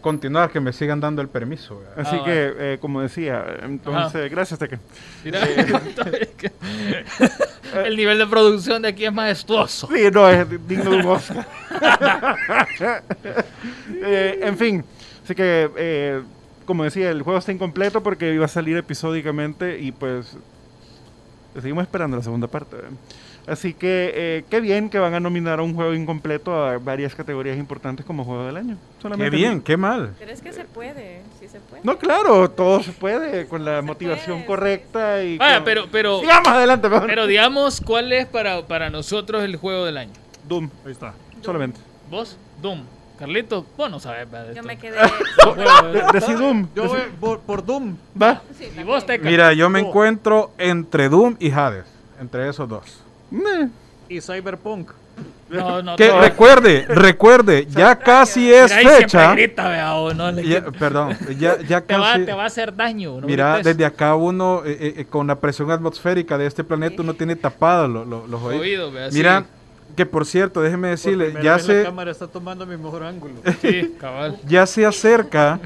Speaker 7: continuar, que me sigan dando el permiso.
Speaker 3: Así ah, que, eh, como decía, entonces, gracias, Teque.
Speaker 2: Eh, el nivel de producción de aquí es majestuoso.
Speaker 3: Sí, no, es digno de un Oscar. Eh, en fin, así que, como decía, el juego está incompleto porque iba a salir episódicamente y pues seguimos esperando la segunda parte. Así que eh, qué bien que van a nominar a un juego incompleto a varias categorías importantes como juego del año.
Speaker 7: qué bien, qué mal.
Speaker 4: Pero es que se puede, sí se puede.
Speaker 3: No, claro, todo se puede con la motivación correcta y.
Speaker 2: Vaya, pero, pero.
Speaker 3: Sigamos adelante,
Speaker 2: Pero digamos, ¿cuál es para, para nosotros el juego del año?
Speaker 3: Doom, ahí está, solamente.
Speaker 2: ¿Vos? Doom. Carlito, vos no sabes.
Speaker 4: Yo me quedé.
Speaker 3: Decí Doom.
Speaker 5: Yo voy por, Doom.
Speaker 3: Va.
Speaker 2: ¿Y vos, Teca?
Speaker 7: Mira, yo me encuentro entre Doom y Hades. Entre esos dos.
Speaker 5: Y Cyberpunk.
Speaker 7: No, no, que recuerde, recuerde, ya casi es fecha. perdón, ya, ya
Speaker 2: te, va, te, va, a hacer daño.
Speaker 7: mira, desde acá uno, eh, eh, eh, con la presión atmosférica de este planeta, uno tiene tapado los oídos. mira, que por cierto, déjeme decirle, ya se.
Speaker 5: La cámara está tomando mi mejor ángulo.
Speaker 2: Sí, cabal.
Speaker 7: Ya se acerca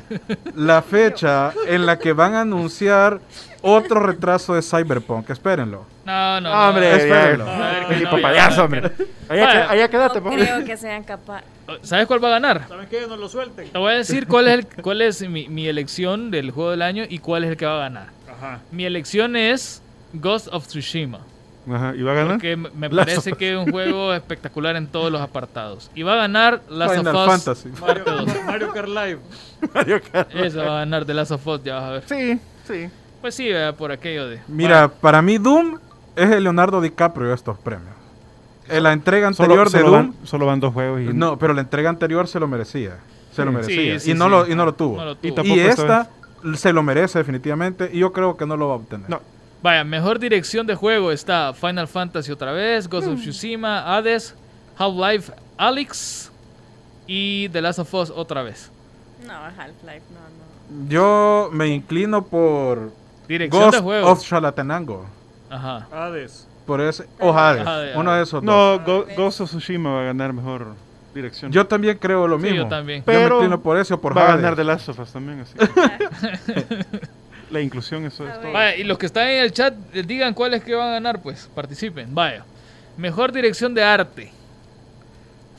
Speaker 7: la fecha en la que van a anunciar otro retraso de Cyberpunk. Espérenlo.
Speaker 2: No, no,
Speaker 3: no. Hombre, espérenlo. Felipe payaso, hombre. Allá, quédate,
Speaker 4: no creo que sean capaces.
Speaker 2: ¿Sabes cuál va a ganar?
Speaker 5: ¿Saben qué? No lo suelten.
Speaker 2: Te voy a decir cuál es, el, cuál es mi, mi elección del juego del año y cuál es el que va a ganar. Ajá. Mi elección es Ghost of Tsushima.
Speaker 3: Ajá, ¿y va a ganar?
Speaker 2: Porque me parece que es un juego espectacular en todos los apartados. Y va a ganar Last
Speaker 7: of Us Fantasy.
Speaker 5: Mario, Mario Kart Live.
Speaker 3: Mario Kart
Speaker 2: Eso va a ganar de Last of Us, ya vas a ver.
Speaker 3: Sí, sí.
Speaker 2: Pues sí, por aquello de...
Speaker 7: Mira, para mí Doom es el Leonardo DiCaprio de estos premios. En la entrega anterior de Doom...
Speaker 3: solo van dos juegos y...
Speaker 7: No, pero la entrega anterior se lo merecía. Se lo merecía. y, no Lo, y no lo tuvo. Y, esta se lo merece definitivamente y yo creo que no lo va a obtener.
Speaker 3: No.
Speaker 2: Vaya, mejor dirección de juego está Final Fantasy otra vez, Ghost of mm. Tsushima, Hades, Half-Life Alyx y The Last of Us otra vez.
Speaker 4: No, Half-Life no,
Speaker 7: no. Yo me inclino por
Speaker 2: dirección de juego.
Speaker 7: of Chalatenango.
Speaker 2: Ajá.
Speaker 5: Hades.
Speaker 7: Por ese, o Hades, uno de esos
Speaker 3: No, Ghost of Tsushima va a ganar mejor dirección.
Speaker 7: Yo también creo lo mismo.
Speaker 2: yo también.
Speaker 3: Pero
Speaker 7: yo me inclino por eso por
Speaker 3: va a ganar The Last of Us también así. La inclusión, eso es todo.
Speaker 2: Vaya, y los que están en el chat, digan cuáles que van a ganar, pues participen. Vaya. Mejor dirección de arte.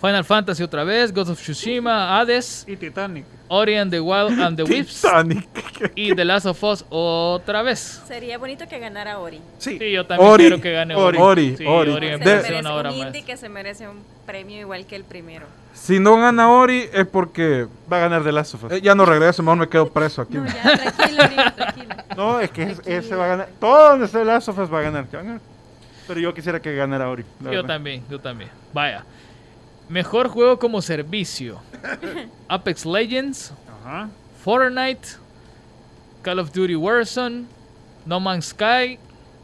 Speaker 2: Final Fantasy otra vez, Ghost of Tsushima, Hades.
Speaker 5: Y Titanic.
Speaker 2: Ori and the Wild and the Whips.
Speaker 3: Titanic.
Speaker 2: Y The Last of Us otra vez.
Speaker 4: Sería bonito que ganara Ori.
Speaker 3: Sí.
Speaker 2: Sí, yo también
Speaker 7: Ori,
Speaker 2: quiero que gane Ori.
Speaker 7: Ori,
Speaker 2: Sí,
Speaker 7: Ori.
Speaker 2: Ori
Speaker 4: Se merece
Speaker 2: una obra
Speaker 4: un
Speaker 2: más.
Speaker 4: indie que se merece un premio igual que el primero.
Speaker 7: Si no gana Ori es porque
Speaker 3: Va a ganar The Last of Us.
Speaker 7: eh, ya no regreso, mejor me quedo preso aquí.
Speaker 4: No, ya, tranquilo, Ori, tranquilo.
Speaker 3: No, es que es-
Speaker 4: Tranquilo.
Speaker 3: ese va a ganar. Todo donde esté The Last of Us va a ganar. Pero yo quisiera que ganara Ori.
Speaker 2: Yo
Speaker 3: verdad.
Speaker 2: también, yo también. Vaya. Mejor juego como servicio. Apex Legends,
Speaker 5: Ajá.
Speaker 2: Fortnite, Call of Duty Warzone, No Man's Sky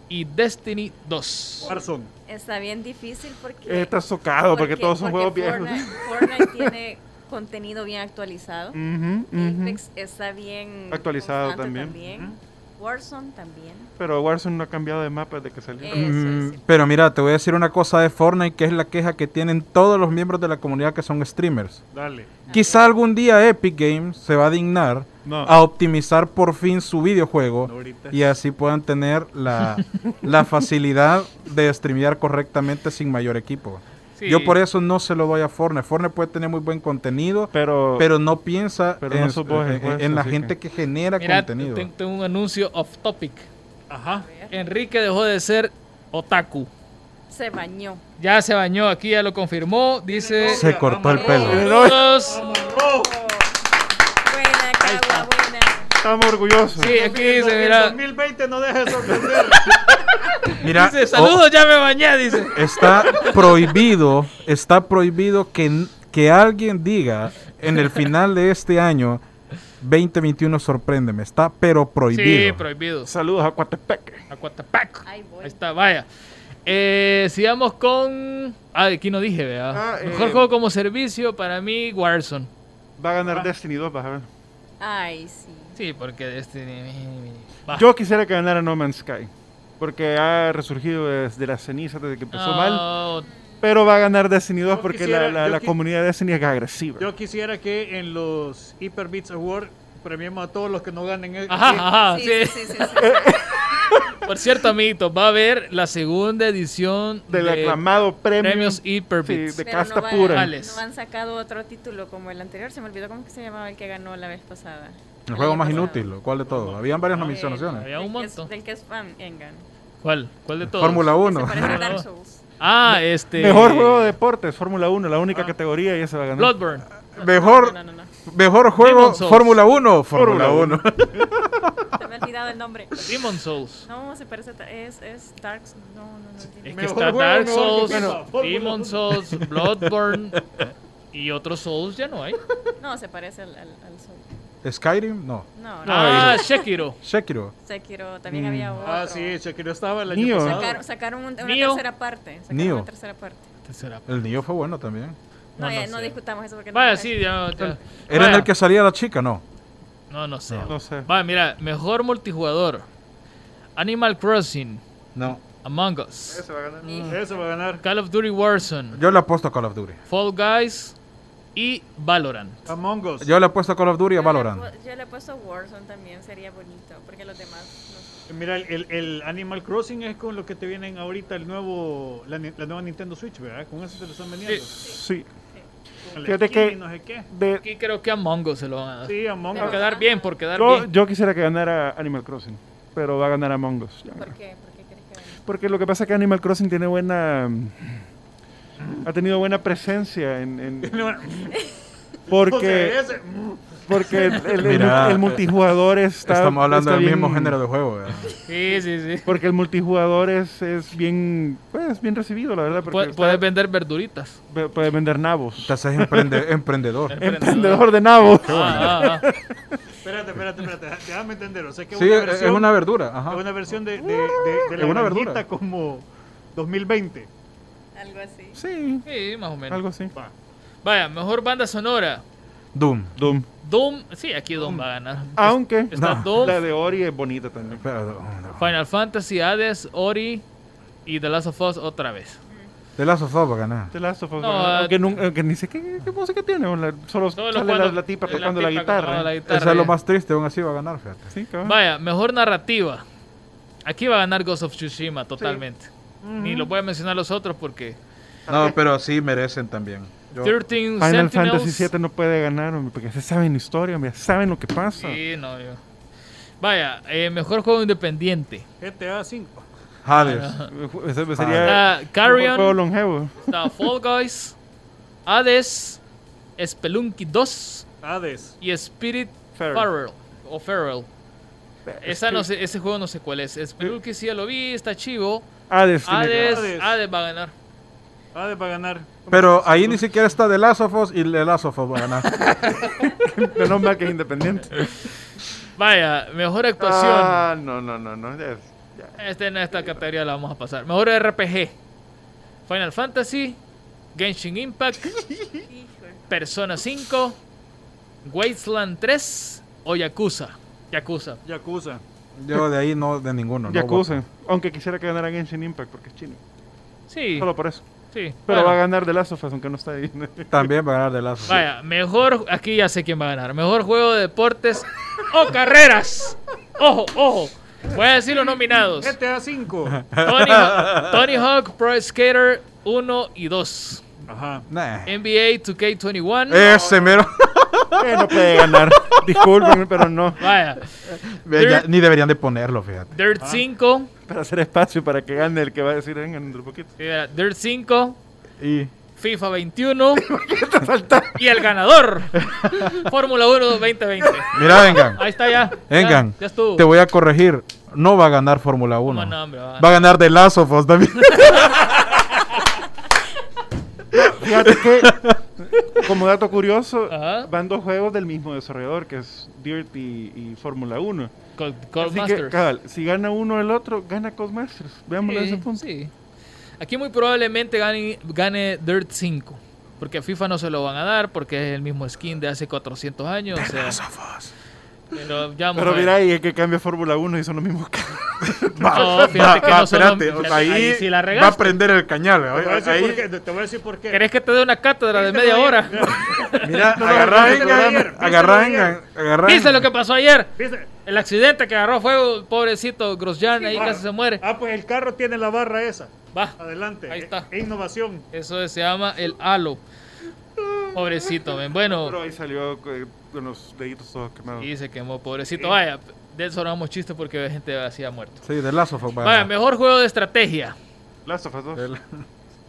Speaker 2: y Destiny 2.
Speaker 5: Warzone.
Speaker 4: Está bien difícil porque...
Speaker 3: Está socado porque, todos son juegos
Speaker 4: porque
Speaker 3: viejos.
Speaker 4: Fortnite, Fortnite tiene contenido bien actualizado.
Speaker 3: Ujú.
Speaker 4: Apex está bien
Speaker 3: Actualizado también.
Speaker 4: Warzone también.
Speaker 3: Pero Warzone no ha cambiado de mapa desde que salió.
Speaker 7: Mm, pero mira, te voy a decir una cosa de Fortnite que es la queja que tienen todos los miembros de la comunidad que son streamers.
Speaker 5: Dale.
Speaker 7: Quizá algún día Epic Games se va a dignar
Speaker 3: No.
Speaker 7: a optimizar por fin su videojuego
Speaker 5: No,
Speaker 7: y así puedan tener la, la facilidad de streamear correctamente sin mayor equipo.
Speaker 2: Sí.
Speaker 7: Yo por eso no se lo doy a Fortnite. Fortnite puede tener muy buen contenido,
Speaker 3: Pero,
Speaker 7: pero no piensa
Speaker 3: Pero
Speaker 7: en,
Speaker 3: no
Speaker 7: en- en la gente que, genera
Speaker 2: Mira,
Speaker 7: contenido.
Speaker 2: ten- tengo un anuncio off topic.
Speaker 5: Ajá.
Speaker 2: Enrique dejó de ser otaku.
Speaker 4: Se bañó.
Speaker 2: Ya se bañó, aquí ya lo confirmó. Dice...
Speaker 7: Se cortó el pelo.
Speaker 3: Estamos orgullosos.
Speaker 2: Sí, aquí dice,
Speaker 5: El
Speaker 2: mira.
Speaker 5: 2020 no deja de sorprender.
Speaker 7: Mira,
Speaker 2: Dice, saludos, ya me bañé, dice.
Speaker 7: está prohibido, está prohibido que, que alguien diga en el final de este año 2021 sorpréndeme, está pero prohibido.
Speaker 2: Sí, prohibido.
Speaker 3: Saludos a Coatepec.
Speaker 2: A Coatepec.
Speaker 4: Ahí voy.
Speaker 2: Ahí está, vaya. Eh, sigamos con. Ah, aquí no dije, ¿verdad?
Speaker 3: Ah,
Speaker 2: Mejor
Speaker 3: eh,
Speaker 2: juego como servicio para mí, Warzone.
Speaker 3: Va a ganar Destiny 2, vas a ver.
Speaker 4: Ay, sí.
Speaker 2: Sí, porque Destiny.
Speaker 3: Yo quisiera que ganara No Man's Sky. Porque ha resurgido desde las cenizas desde que empezó mal.
Speaker 2: No,
Speaker 3: Pero va a ganar Destiny 2
Speaker 5: Yo
Speaker 3: porque
Speaker 5: quisiera-
Speaker 3: la, la- comunidad de Destiny es agresiva.
Speaker 5: Yo quisiera que en los Hyper Beats Award premiemos a todos los que no ganen. el-
Speaker 2: Ajá,
Speaker 5: sí.
Speaker 2: ajá,
Speaker 4: Sí,
Speaker 2: sí.
Speaker 4: sí, sí, sí, sí.
Speaker 2: Por cierto, amiguitos, va a haber la segunda edición
Speaker 3: Del
Speaker 2: de
Speaker 3: aclamado premio.
Speaker 2: premios Hyper
Speaker 3: sí,
Speaker 2: Beats.
Speaker 3: de
Speaker 4: Pero
Speaker 3: casta
Speaker 4: no
Speaker 3: pura.
Speaker 4: No han sacado otro título como el anterior. Se me olvidó cómo que se llamaba el que ganó la vez pasada.
Speaker 7: El juego más inútil, ¿cuál de todos? Habían varias nominaciones.
Speaker 2: Había un montón.
Speaker 4: Del que es fan, Engan.
Speaker 2: ¿Cuál? ¿Cuál de todos?
Speaker 7: Fórmula
Speaker 4: Se
Speaker 7: 1.
Speaker 4: parece a Dark Souls.
Speaker 2: Ah, este.
Speaker 3: Mejor juego de deportes, Fórmula 1, la única categoría y esa va a ganar.
Speaker 2: Bloodborne.
Speaker 7: Mejor,
Speaker 4: No, no, no, no.
Speaker 7: mejor juego
Speaker 2: Souls.
Speaker 7: Fórmula 1. Fórmula
Speaker 3: Fórmula
Speaker 7: 1.
Speaker 4: Se me ha olvidado el nombre.
Speaker 2: Demon Souls.
Speaker 4: No, se parece. a- Es, es Dark Souls. No, no, no. es
Speaker 2: que está
Speaker 5: juego,
Speaker 2: Dark Souls, Demon. Souls, Bloodborne y otros Souls ya no hay.
Speaker 4: No, se parece al, al, al Soul.
Speaker 7: Skyrim, no.
Speaker 4: No, no.
Speaker 2: Ah, Sekiro.
Speaker 7: Sekiro.
Speaker 4: Sekiro, también
Speaker 3: Mm.
Speaker 4: había otro.
Speaker 5: Ah, sí, Shakiro estaba el año
Speaker 3: Neo.
Speaker 5: pasado.
Speaker 4: Sacaron, sacaron un- una
Speaker 2: Neo.
Speaker 4: tercera parte. Sacaron
Speaker 7: Neo.
Speaker 4: una tercera parte.
Speaker 2: Tercera.
Speaker 7: El niño fue bueno también.
Speaker 4: No,
Speaker 2: No,
Speaker 4: ya,
Speaker 2: no
Speaker 4: no
Speaker 2: sé.
Speaker 4: discutamos eso porque no
Speaker 2: Vaya,
Speaker 4: me
Speaker 2: sí, ya, ya.
Speaker 7: ¿Era
Speaker 2: Vaya.
Speaker 7: en el que salía la chica? No.
Speaker 2: No, no sé.
Speaker 3: No sé.
Speaker 2: Vaya, mira, mejor multijugador. Animal Crossing,
Speaker 7: No.
Speaker 2: Among Us,
Speaker 3: Ese va a ganar.
Speaker 5: Eso va a ganar.
Speaker 2: Call of Duty Warzone,
Speaker 7: Yo le apuesto a Call of Duty.
Speaker 2: Fall Guys y Valorant.
Speaker 5: Among Us.
Speaker 7: Yo le apuesto a Call of Duty
Speaker 4: le
Speaker 7: Valorant.
Speaker 4: Yo le he puesto Warzone también, sería bonito, porque los demás no sé.
Speaker 5: Mira, el, el- Animal Crossing es con lo que te vienen ahorita el nuevo, la, la nueva Nintendo Switch, ¿verdad? Con eso te lo están vendiendo.
Speaker 3: Sí.
Speaker 5: Con el
Speaker 3: Fíjate
Speaker 5: skin
Speaker 3: que-
Speaker 5: y no sé qué.
Speaker 3: De,
Speaker 2: Aquí creo que Among Us se lo van a dar.
Speaker 5: Sí, Among
Speaker 2: Por
Speaker 5: Us.
Speaker 2: quedar bien, por quedar
Speaker 3: yo,
Speaker 2: bien.
Speaker 3: yo quisiera que ganara Animal Crossing, pero va a ganar Among Us.
Speaker 4: ¿Por qué? ¿Por qué crees que gane?
Speaker 3: Porque lo que pasa es que Animal Crossing tiene buena... Ha tenido buena presencia en... en- porque porque el, el- el
Speaker 7: Mira,
Speaker 3: el multijugador está...
Speaker 7: Estamos hablando
Speaker 3: está
Speaker 7: del mismo género de juego. ¿verdad?
Speaker 2: Sí, sí, sí.
Speaker 3: Porque el multijugador es, es bien pues bien recibido, la verdad. Está-
Speaker 2: Puedes vender verduritas.
Speaker 3: Puede, puede vender nabos.
Speaker 7: Te haces emprende- emprendedor.
Speaker 3: Emprendedor de nabos.
Speaker 2: Ah, ah, ah.
Speaker 5: Espérate, espérate, espérate. Déjame entender. O sea, que
Speaker 7: Sí,
Speaker 5: una
Speaker 7: es
Speaker 5: versión,
Speaker 7: es una verdura. Ajá.
Speaker 5: es una versión de, de, de, de la
Speaker 7: Es una
Speaker 5: granjita
Speaker 7: verdura.
Speaker 5: como 2020.
Speaker 4: Algo así.
Speaker 3: Sí,
Speaker 2: Sí, más o menos.
Speaker 3: algo así.
Speaker 5: Va.
Speaker 2: Vaya, mejor banda sonora.
Speaker 7: Doom.
Speaker 3: Doom.
Speaker 2: Doom, sí, aquí Doom va a ganar.
Speaker 3: Aunque
Speaker 2: Está
Speaker 7: No.
Speaker 2: Doom,
Speaker 3: la de Ori es bonita también.
Speaker 7: Pero,
Speaker 2: Final Fantasy, Hades, Ori y The Last of Us otra vez.
Speaker 7: The Last of Us va a ganar.
Speaker 3: The Last of Us,
Speaker 2: No,
Speaker 3: ¿verdad?
Speaker 2: ah,
Speaker 3: aunque, nun- aunque ni sé qué, qué música tiene. la- solo sale la,
Speaker 2: cuando-
Speaker 3: la tipa tocando la,
Speaker 2: tipa
Speaker 3: guitarra.
Speaker 2: la guitarra,
Speaker 7: Eso es lo más triste, aún así va a ganar, fíjate.
Speaker 3: Sí.
Speaker 2: Vaya, mejor narrativa. Aquí va a ganar Ghost of Tsushima totalmente. Ni lo voy a mencionar los otros porque
Speaker 7: No, pero sí merecen también.
Speaker 2: 13
Speaker 3: Final Fantasy VII no puede ganar, porque se saben la historia, ya saben lo que pasa.
Speaker 2: Sí, no, yo. Vaya, eh, mejor juego independiente.
Speaker 5: GTA 5.
Speaker 7: Hades.
Speaker 3: Ese sería
Speaker 2: Ah, Carrion.
Speaker 3: juego longevo.
Speaker 2: Está Fall Guys, Hades, Spelunky 2
Speaker 5: Hades.
Speaker 2: y Spirit.
Speaker 3: Feral.
Speaker 2: O Feral. Esa no sé, ese juego no sé cuál es. Spelunky sí ya lo vi, está chivo.
Speaker 3: Hades.
Speaker 2: Hades,
Speaker 5: Hades.
Speaker 2: Hades va a ganar.
Speaker 5: Hades va a ganar.
Speaker 7: Pero ahí ni siquiera está The Last of Us y The Last of Us va a ganar.
Speaker 3: Menos mal que es independiente.
Speaker 2: Vaya, mejor actuación.
Speaker 3: Ah, no, no, no, no. ya- ya.
Speaker 2: Este en esta categoría la vamos a pasar. Mejor RPG. Final Fantasy, Genshin Impact, Persona 5, Wasteland 3 o Yakuza. Yakuza.
Speaker 5: Yakuza.
Speaker 7: Yo de ahí no, de ninguno. no
Speaker 3: Yakuza. Aunque quisiera que ganara Genshin Impact porque es chino.
Speaker 2: Sí,
Speaker 3: Solo por eso.
Speaker 2: sí.
Speaker 3: Pero
Speaker 2: bueno.
Speaker 3: va a ganar The Last of Us, aunque no está ahí.
Speaker 7: También va a ganar The Last of Us.
Speaker 2: Vaya, mejor, aquí ya sé quién va a ganar. Mejor juego de deportes o carreras. Ojo, ojo. Voy a decir los nominados.
Speaker 5: GTA 5.
Speaker 2: Tony, Tony Hawk Pro Skater 1 y 2.
Speaker 5: Ajá.
Speaker 7: Nah.
Speaker 2: NBA 2K21.
Speaker 7: Ese mero.
Speaker 3: Eh, no puede ganar. Disculpen, pero no.
Speaker 2: Vaya.
Speaker 7: Ya- ni deberían de ponerlo, fíjate.
Speaker 2: Dirt 5.
Speaker 3: Para hacer espacio para que gane el que va a decir vengan un poquito.
Speaker 2: Mira, Dirt 5.
Speaker 7: Y
Speaker 2: FIFA 21. y el ganador. Fórmula 1 2020.
Speaker 7: mira, vengan.
Speaker 2: Ahí está ya.
Speaker 7: Vengan.
Speaker 2: Ya, ya estuvo.
Speaker 7: Te voy a corregir. No va a ganar Fórmula 1.
Speaker 2: No, no, hombre, va.
Speaker 7: Va a ganar The Last of Us también.
Speaker 3: Fíjate que, como dato curioso,
Speaker 2: Ajá.
Speaker 3: van dos juegos del mismo desarrollador, que es Dirt y, y Fórmula 1.
Speaker 2: Col- Codemasters.
Speaker 3: Así que, cabal, si gana uno el otro, gana Codemasters. Veámoslo
Speaker 2: Sí,
Speaker 3: desde ese punto.
Speaker 2: sí. Aquí muy probablemente gane, gane Dirt 5. Porque a FIFA no se lo van a dar porque es el mismo skin de hace 400 años. o sea, pero ya vamos
Speaker 3: Pero
Speaker 2: a ver.
Speaker 3: mira ahí, es que cambia Fórmula 1 y son los mismos carros.
Speaker 2: No, fíjate que
Speaker 7: Va,
Speaker 2: no
Speaker 7: espérate, ahí,
Speaker 2: ahí sí la
Speaker 7: va a prender el cañal.
Speaker 5: Te voy, a decir
Speaker 7: ahí-
Speaker 5: por qué, te voy a decir por qué.
Speaker 2: ¿Querés que te dé una cátedra de media hora?
Speaker 7: Mira, agarrá, agarrá.
Speaker 2: ¿Viste lo que pasó ayer?
Speaker 5: ¿Viste?
Speaker 2: El accidente que agarró fuego, el pobrecito Grosjean, ahí
Speaker 5: Ah,
Speaker 2: casi se muere.
Speaker 5: Ah, pues el carro tiene la barra esa.
Speaker 2: Va,
Speaker 5: Adelante.
Speaker 2: Ahí está.
Speaker 5: E- innovación.
Speaker 2: eso se llama el halo. Pobrecito, men. Bueno,
Speaker 3: Pero ahí salió eh, con los deditos todos quemados.
Speaker 2: y se quemó, pobrecito. Vaya, de eso no chistes porque hay gente así ha muerto.
Speaker 7: Sí, The Last of Us
Speaker 2: Vaya, mejor juego de estrategia.
Speaker 3: Last of Us 2.
Speaker 7: El-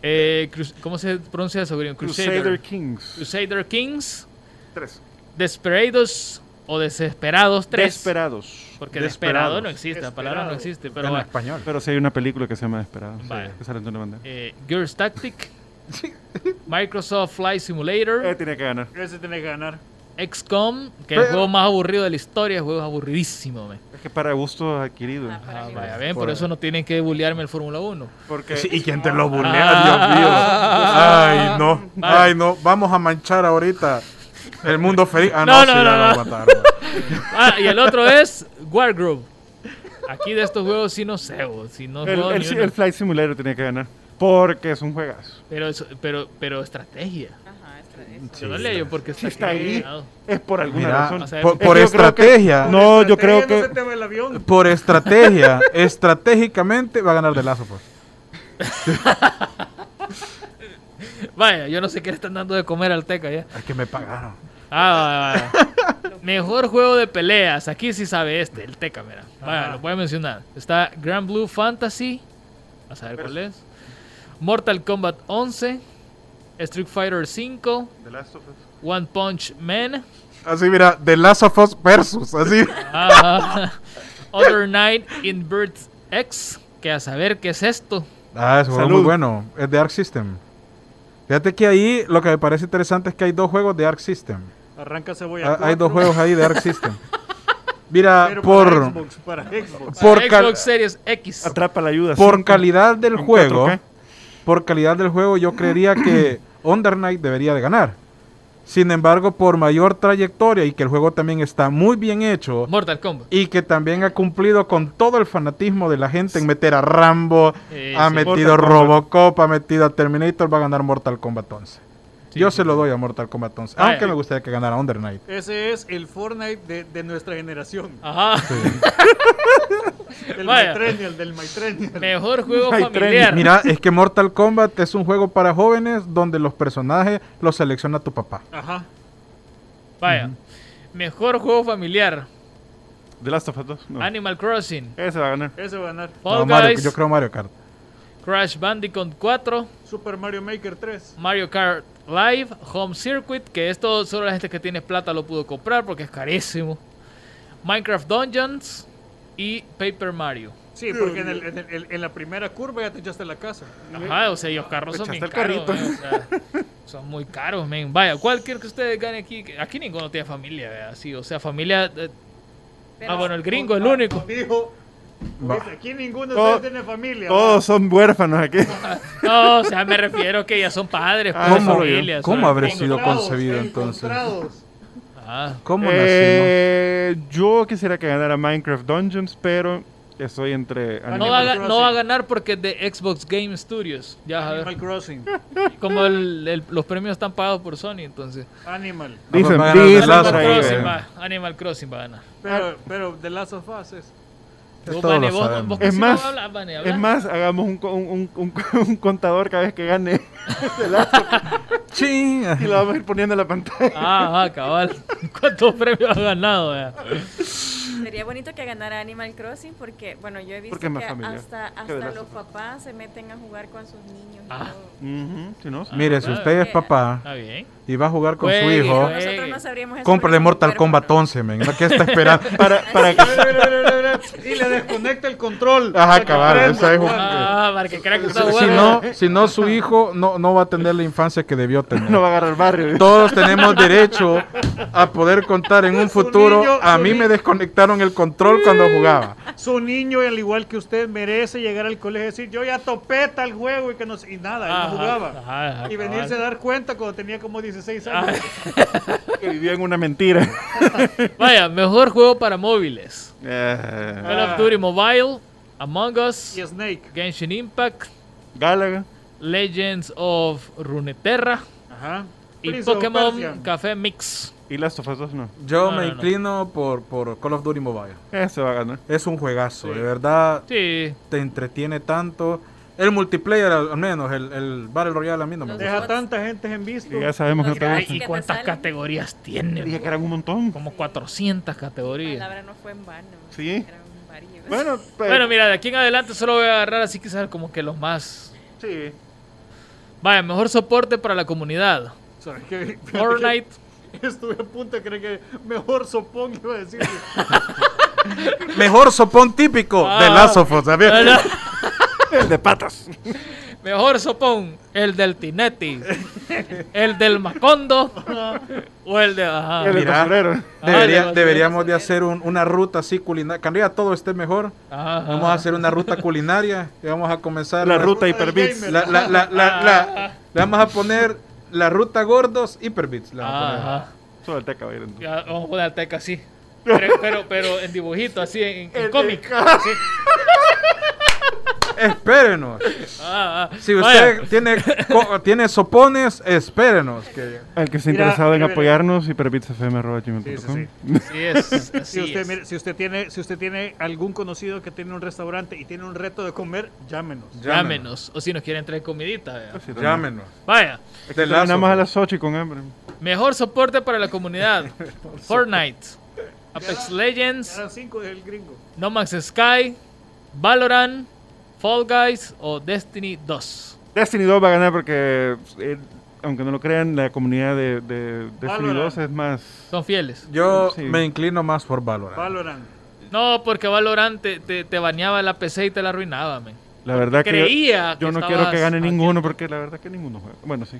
Speaker 2: Eh, ¿Cómo se pronuncia eso?
Speaker 3: Crusader
Speaker 2: Crusader.
Speaker 3: Kings.
Speaker 2: Crusader Kings,
Speaker 3: 3.
Speaker 2: Desperados o Desesperados 3.
Speaker 3: Desperados.
Speaker 2: Porque desesperado no existe, la palabra no existe. Pero
Speaker 7: en
Speaker 2: va.
Speaker 7: español.
Speaker 3: Pero sí hay una película que se llama Desperados.
Speaker 2: Vaya.
Speaker 3: Que sale Antonio Banderas.
Speaker 2: Eh, Gears Tactic, Microsoft Flight Simulator,
Speaker 3: Eh, tiene que ganar.
Speaker 5: Ese tiene que ganar.
Speaker 2: XCOM, que es el juego más aburrido de la historia, el juego es aburridísimo. men.
Speaker 3: Es que para gusto adquirido.
Speaker 4: Ah, para
Speaker 2: Ah, vaya, ven, por
Speaker 3: Por-
Speaker 2: eso no tienen que bullearme el Fórmula 1.
Speaker 3: Porque
Speaker 7: Sí, ¿Y quién te lo bulea,
Speaker 2: Ah.
Speaker 7: Dios mío? Ay, no.
Speaker 2: Vale.
Speaker 7: Ay, no. Vamos a manchar ahorita el mundo feliz. Ah, no,
Speaker 2: No,
Speaker 7: sí,
Speaker 2: no, no, no.
Speaker 7: matar.
Speaker 2: Ah, y el otro es Wargrove. Aquí de estos juegos sí no sé, si no
Speaker 3: el, el- Flight Simulator tiene que ganar. Porque es un juegazo.
Speaker 2: Pero, eso- pero, pero estrategia.
Speaker 4: Es.
Speaker 2: Yo no porque
Speaker 3: Si está ahí, es por alguna
Speaker 7: Mira,
Speaker 3: razón.
Speaker 2: o sea,
Speaker 7: por,
Speaker 3: que-
Speaker 7: estrategia,
Speaker 3: No, yo creo que.
Speaker 7: por estrategia, estratégicamente va a ganar The Last of Us.
Speaker 2: Vaya, yo no sé qué le están dando de comer al Teca ya.
Speaker 7: Es que me pagaron.
Speaker 2: Ah, vaya, vaya. Mejor juego de peleas. Aquí sí sabe este, el Teca, mira. Vaya,
Speaker 5: Ajá.
Speaker 2: lo voy a mencionar. Está Grand Blue Fantasy. Vas a ver cuál es. Mortal Kombat 11. Street Fighter 5.
Speaker 3: The Last of Us.
Speaker 2: One Punch Man.
Speaker 7: Así, mira, The Last of Us versus. Así.
Speaker 2: Ah, Other Night in Birth X. Que a saber qué es esto.
Speaker 7: Ah, juego es
Speaker 3: Salud.
Speaker 7: muy bueno. Es de Arc System. Fíjate que ahí lo que me parece interesante es que hay dos juegos de Arc System.
Speaker 5: Arranca cebolla.
Speaker 7: Ah, hay dos juegos ahí de Arc System. Mira,
Speaker 5: pero para
Speaker 7: por,
Speaker 5: Xbox, para Xbox.
Speaker 7: por,
Speaker 2: Para
Speaker 7: cal-
Speaker 2: Xbox Series X.
Speaker 3: Atrapa la ayuda.
Speaker 7: por
Speaker 3: cinco
Speaker 7: calidad del juego,
Speaker 3: 4K.
Speaker 7: por calidad del juego, yo creería que Under Night debería de ganar. Sin embargo, por mayor trayectoria y que el juego también está muy bien hecho
Speaker 2: Mortal Kombat.
Speaker 7: y que también ha cumplido con todo el fanatismo de la gente en meter a Rambo,
Speaker 2: Eh,
Speaker 7: ha
Speaker 2: sí.
Speaker 7: metido
Speaker 3: Mortal Kombat.
Speaker 7: Robocop, ha metido a Terminator, va a ganar Mortal Kombat 11. Yo se lo doy a Mortal Kombat 11. Aunque me gustaría que ganara Under Night.
Speaker 5: Ese es el Fortnite de, de nuestra generación.
Speaker 2: Ajá.
Speaker 5: del Mytrenial, del Mytrenial.
Speaker 2: Mejor juego familiar.
Speaker 7: Mira, es que Mortal Kombat es un juego para jóvenes donde los personajes los selecciona tu papá.
Speaker 5: Ajá.
Speaker 2: Vaya. Mejor juego familiar.
Speaker 3: The Last of Us 2. No.
Speaker 2: Animal Crossing.
Speaker 3: Ese va a ganar.
Speaker 5: Ese va a ganar.
Speaker 2: Fall
Speaker 7: No, Mario- yo creo Mario Kart.
Speaker 2: Crash Bandicoot 4.
Speaker 5: Super Mario Maker 3.
Speaker 2: Mario Kart Live. Home Circuit. Que esto solo la gente que tiene plata lo pudo comprar porque es carísimo. Minecraft Dungeons. Y Paper Mario.
Speaker 5: Sí, porque en, el- en el- en la primera curva ya te echaste la casa.
Speaker 2: Ajá, o sea, y los carros son bien caros. men, o sea, son muy caros, men. Vaya, ¿cuál quiere que ustedes gane aquí? Aquí ninguno tiene familia, vea, sí, o sea, familia... eh, ah, bueno, el gringo, el único.
Speaker 5: Dijo, Aquí ninguno de
Speaker 3: Todo-
Speaker 5: ustedes tiene familia.
Speaker 3: Todos son huérfanos aquí.
Speaker 2: No, o sea, me refiero que ya son padres,
Speaker 3: Ah,
Speaker 2: pues,
Speaker 3: ¿cómo-
Speaker 2: familias.
Speaker 7: cómo habré sido concebido, entonces?
Speaker 2: Ah,
Speaker 7: ¿Cómo
Speaker 3: Eh, yo quisiera que ganara Minecraft Dungeons, pero estoy entre...
Speaker 2: no,
Speaker 3: Animal
Speaker 2: va a, no va a ganar porque es de Xbox Game Studios. Ya, a
Speaker 5: Animal
Speaker 2: ver.
Speaker 5: Crossing.
Speaker 2: Como el- el- los premios están pagados por Sony, entonces.
Speaker 5: Animal.
Speaker 3: Dicen,
Speaker 7: a Us.
Speaker 2: Crossing va, Animal Crossing va a ganar.
Speaker 5: Pero, pero The Last of Us es.
Speaker 7: Es
Speaker 2: Vos,
Speaker 7: todo
Speaker 2: Vane,
Speaker 7: lo
Speaker 2: vos-
Speaker 7: sabemos.
Speaker 2: vos
Speaker 3: Es
Speaker 2: casi no
Speaker 3: más,
Speaker 2: hablas, Vane, habla.
Speaker 3: Es más, hagamos un, un, un, un- un contador cada vez que gane y lo vamos a ir poniendo en la pantalla.
Speaker 2: Ah, ah, cabal. ¿Cuántos premios ha ganado? vea?
Speaker 4: Sería bonito que ganara Animal Crossing porque, bueno, yo he visto que
Speaker 3: familiar
Speaker 4: hasta, hasta los papás se meten a jugar con sus niños. y
Speaker 2: Ah.
Speaker 4: todo.
Speaker 3: Si no.
Speaker 7: Mire, si usted es papá
Speaker 2: Está bien.
Speaker 7: Y va a jugar con su hijo,
Speaker 2: juegue.
Speaker 4: Nosotros no sabríamos eso
Speaker 7: cómprale Mortal Kombat
Speaker 4: huérfanos.
Speaker 7: 11, men. ¿Qué está esperando?
Speaker 3: para, para que
Speaker 5: y le desconecta el control.
Speaker 7: Ajá, cabal, esa es un-.
Speaker 2: Ah, para que crea que está
Speaker 7: Si
Speaker 2: jugando.
Speaker 7: no, si no, su hijo no, no va a tener la infancia que debió tener.
Speaker 3: no va a agarrar barrio.
Speaker 7: Todos tenemos derecho a poder contar en un futuro.
Speaker 5: niño-
Speaker 7: A mí me desconectaron el control cuando jugaba.
Speaker 5: Su niño, al igual que usted, merece llegar al colegio y decir, yo ya topé tal juego y que no sé- y nada, él
Speaker 2: Ajá,
Speaker 5: no jugaba.
Speaker 2: ajá, ajá,
Speaker 5: y venirse a dar cuenta cuando tenía como 16
Speaker 2: Ah,
Speaker 5: años.
Speaker 3: Que vivía en una mentira.
Speaker 2: Vaya, mejor juego para móviles.
Speaker 3: Eh,
Speaker 2: Call of Duty Mobile, Among Us,
Speaker 5: Y Snake.
Speaker 2: Genshin Impact,
Speaker 3: Galaga.
Speaker 2: Legends of Runeterra
Speaker 5: Ajá.
Speaker 2: y
Speaker 5: Prince
Speaker 2: Pokémon. Café Mix.
Speaker 3: Y Last of Us 2 no.
Speaker 7: Yo
Speaker 2: No,
Speaker 7: me
Speaker 2: no, no.
Speaker 7: inclino por, por Call of Duty Mobile.
Speaker 3: Ese va a ganar.
Speaker 7: Es un juegazo,
Speaker 5: Sí.
Speaker 7: de verdad
Speaker 2: Sí,
Speaker 7: te entretiene tanto. El multiplayer, al menos, el, el Battle Royale a mí no me.
Speaker 5: Deja tanta gente en visto.
Speaker 3: Y ya sabemos que no te gusta.
Speaker 2: ¿y cuántas
Speaker 4: salen.
Speaker 2: categorías tiene?
Speaker 3: Dije que eran un montón.
Speaker 2: Como 400
Speaker 4: La
Speaker 2: categorías.
Speaker 4: palabra no fue en vano.
Speaker 3: Sí.
Speaker 4: Eran varios.
Speaker 3: Bueno, pues,
Speaker 2: Bueno, mira, de aquí en adelante solo voy a agarrar así quizás como que los más...
Speaker 3: sí.
Speaker 2: Vaya, mejor soporte para la comunidad.
Speaker 5: ¿Sabes qué?
Speaker 2: Fortnite,
Speaker 5: Estuve a punto de creer que mejor sopón iba a decir.
Speaker 7: Mejor sopón típico
Speaker 2: Ah.
Speaker 7: de Last of Us, ¿sabías?
Speaker 3: El de patas.
Speaker 2: mejor sopón, el del Tinetti, el del Macondo o el de... Ajá.
Speaker 3: El de
Speaker 7: Mira. Debería-
Speaker 2: Ah, de-
Speaker 7: deberíamos de hacer un- una ruta así culinaria. Cuando ya todo esté mejor,
Speaker 2: Ajá, ajá.
Speaker 7: vamos a hacer una ruta culinaria y vamos a comenzar
Speaker 3: La
Speaker 7: la-
Speaker 3: ruta
Speaker 5: gamer.
Speaker 7: La, la, la, la, la- le vamos a poner la ruta gordos hiperbits. le vamos a poner.
Speaker 2: Ajá.
Speaker 3: Solo el teca va a ir en-
Speaker 2: Ya, vamos a poner al Teca así. Pero, pero, pero en dibujito, así, en, en cómic. Sí.
Speaker 7: Espérenos.
Speaker 2: Ah, ah.
Speaker 7: Si
Speaker 2: Vaya.
Speaker 7: usted tiene, co- tiene sopones, espérenos. Que
Speaker 3: El que esté
Speaker 5: Mira,
Speaker 3: interesado en apoyarnos, hyperbitsfm.gmail.com.
Speaker 5: Sí, sí,
Speaker 2: Así es. Así
Speaker 5: Si usted,
Speaker 2: es.
Speaker 5: mire, si, usted tiene, si usted tiene algún conocido que tiene un restaurante y tiene un reto de comer, llámenos.
Speaker 2: Llámenos. O si nos quieren traer comidita.
Speaker 3: Sí.
Speaker 7: Llámenos.
Speaker 2: Vaya.
Speaker 7: Of
Speaker 3: a las 8 y con hambre.
Speaker 2: Mejor soporte para la comunidad. Fortnite. Apex Legends.
Speaker 5: Cinco del gringo.
Speaker 2: No Man's Sky. Valorant. Fall Guys o Destiny 2.
Speaker 3: Destiny 2 va a ganar porque, eh, aunque no lo crean, la comunidad de, de Destiny
Speaker 5: Valorant.
Speaker 3: 2 es más...
Speaker 2: Son fieles.
Speaker 7: Yo
Speaker 3: Sí.
Speaker 7: me inclino más por Valorant.
Speaker 5: Valorant.
Speaker 2: No, porque Valorant te, te, te baneaba la PC y te la arruinaba, man.
Speaker 3: La verdad que yo,
Speaker 2: Creía
Speaker 3: yo
Speaker 2: que
Speaker 3: no quiero que gane
Speaker 2: aquí.
Speaker 3: ninguno porque la verdad que ninguno juega. Bueno, sí.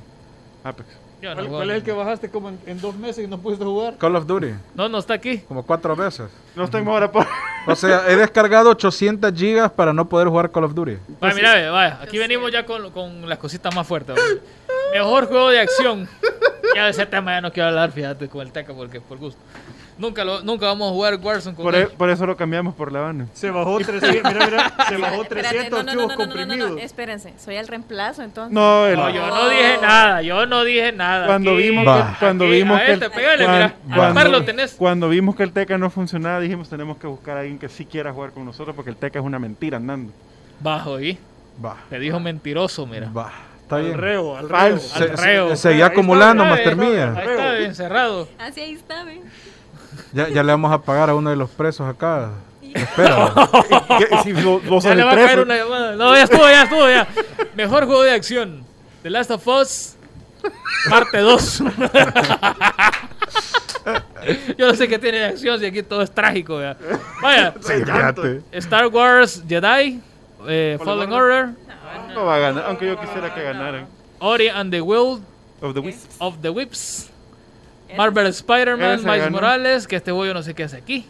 Speaker 3: Apex.
Speaker 2: Yo no
Speaker 5: ¿Cuál, es el que bajaste como en, en dos meses y no pudiste jugar?
Speaker 7: Call of Duty,
Speaker 2: No, no está aquí.
Speaker 7: como cuatro veces.
Speaker 3: No tengo ahora por...
Speaker 7: O sea, he descargado 800 gigas para no poder jugar Call of Duty.
Speaker 2: Vaya, mira, vaya. Aquí venimos ya con, con las cositas más fuertes. Mejor juego de acción. Ya de ese tema ya no quiero hablar, fíjate, con el Teca porque por gusto. Nunca, lo, nunca vamos a jugar Warzone con
Speaker 3: Por,
Speaker 2: él.
Speaker 3: e- por eso lo cambiamos por La Habana.
Speaker 5: Se bajó 300, mira, mira, se bajó
Speaker 4: Espérate,
Speaker 5: 300
Speaker 4: no, no, no,
Speaker 5: archivos
Speaker 4: no, no, no, no,
Speaker 5: comprimidos.
Speaker 4: no, espérense, soy el reemplazo entonces.
Speaker 3: No, el-
Speaker 2: No, yo no dije nada, yo no dije nada.
Speaker 3: cuando
Speaker 2: Aquí-
Speaker 3: vimos que, cuando
Speaker 2: aquí,
Speaker 3: vimos
Speaker 2: a
Speaker 3: que
Speaker 2: este, pégale, mira, a la par lo tenés.
Speaker 3: cuando vimos que el Teca no funcionaba, dijimos tenemos que buscar a alguien que sí quiera jugar con nosotros porque el Teca es una mentira andando.
Speaker 2: Bajo ahí.
Speaker 7: Va,
Speaker 2: Te dijo mentiroso, mira.
Speaker 7: va. Está
Speaker 5: Al
Speaker 7: bien.
Speaker 5: reo, al
Speaker 3: Falso.
Speaker 5: reo.
Speaker 2: Al reo.
Speaker 7: Se- seguía
Speaker 5: Ahí
Speaker 7: acumulando,
Speaker 2: Ahí
Speaker 7: Master
Speaker 2: está,
Speaker 7: Mía.
Speaker 2: Ahí está, encerrado.
Speaker 4: Así ahí está, ¿ven?
Speaker 7: Ya, ya le vamos a pagar a uno de los presos acá. Espera.
Speaker 3: ¿Qué? Si vos, vos
Speaker 2: Ya le va a caer una llamada. No, ya estuvo, ya estuvo, ya. Mejor juego de acción. The Last of Us, parte 2. Yo no sé qué tiene de acción si aquí todo es trágico. Ya. Vaya,
Speaker 7: Sí.
Speaker 2: Star Wars Jedi, eh, Fallen Order,
Speaker 3: No va a ganar, aunque yo quisiera que ganaran.
Speaker 2: Ori and the Will
Speaker 3: Of the Wisps.
Speaker 2: of the Whips, Marvel Spider-Man, Miles
Speaker 3: ganó.
Speaker 2: Morales, que este bollo no sé qué hace aquí.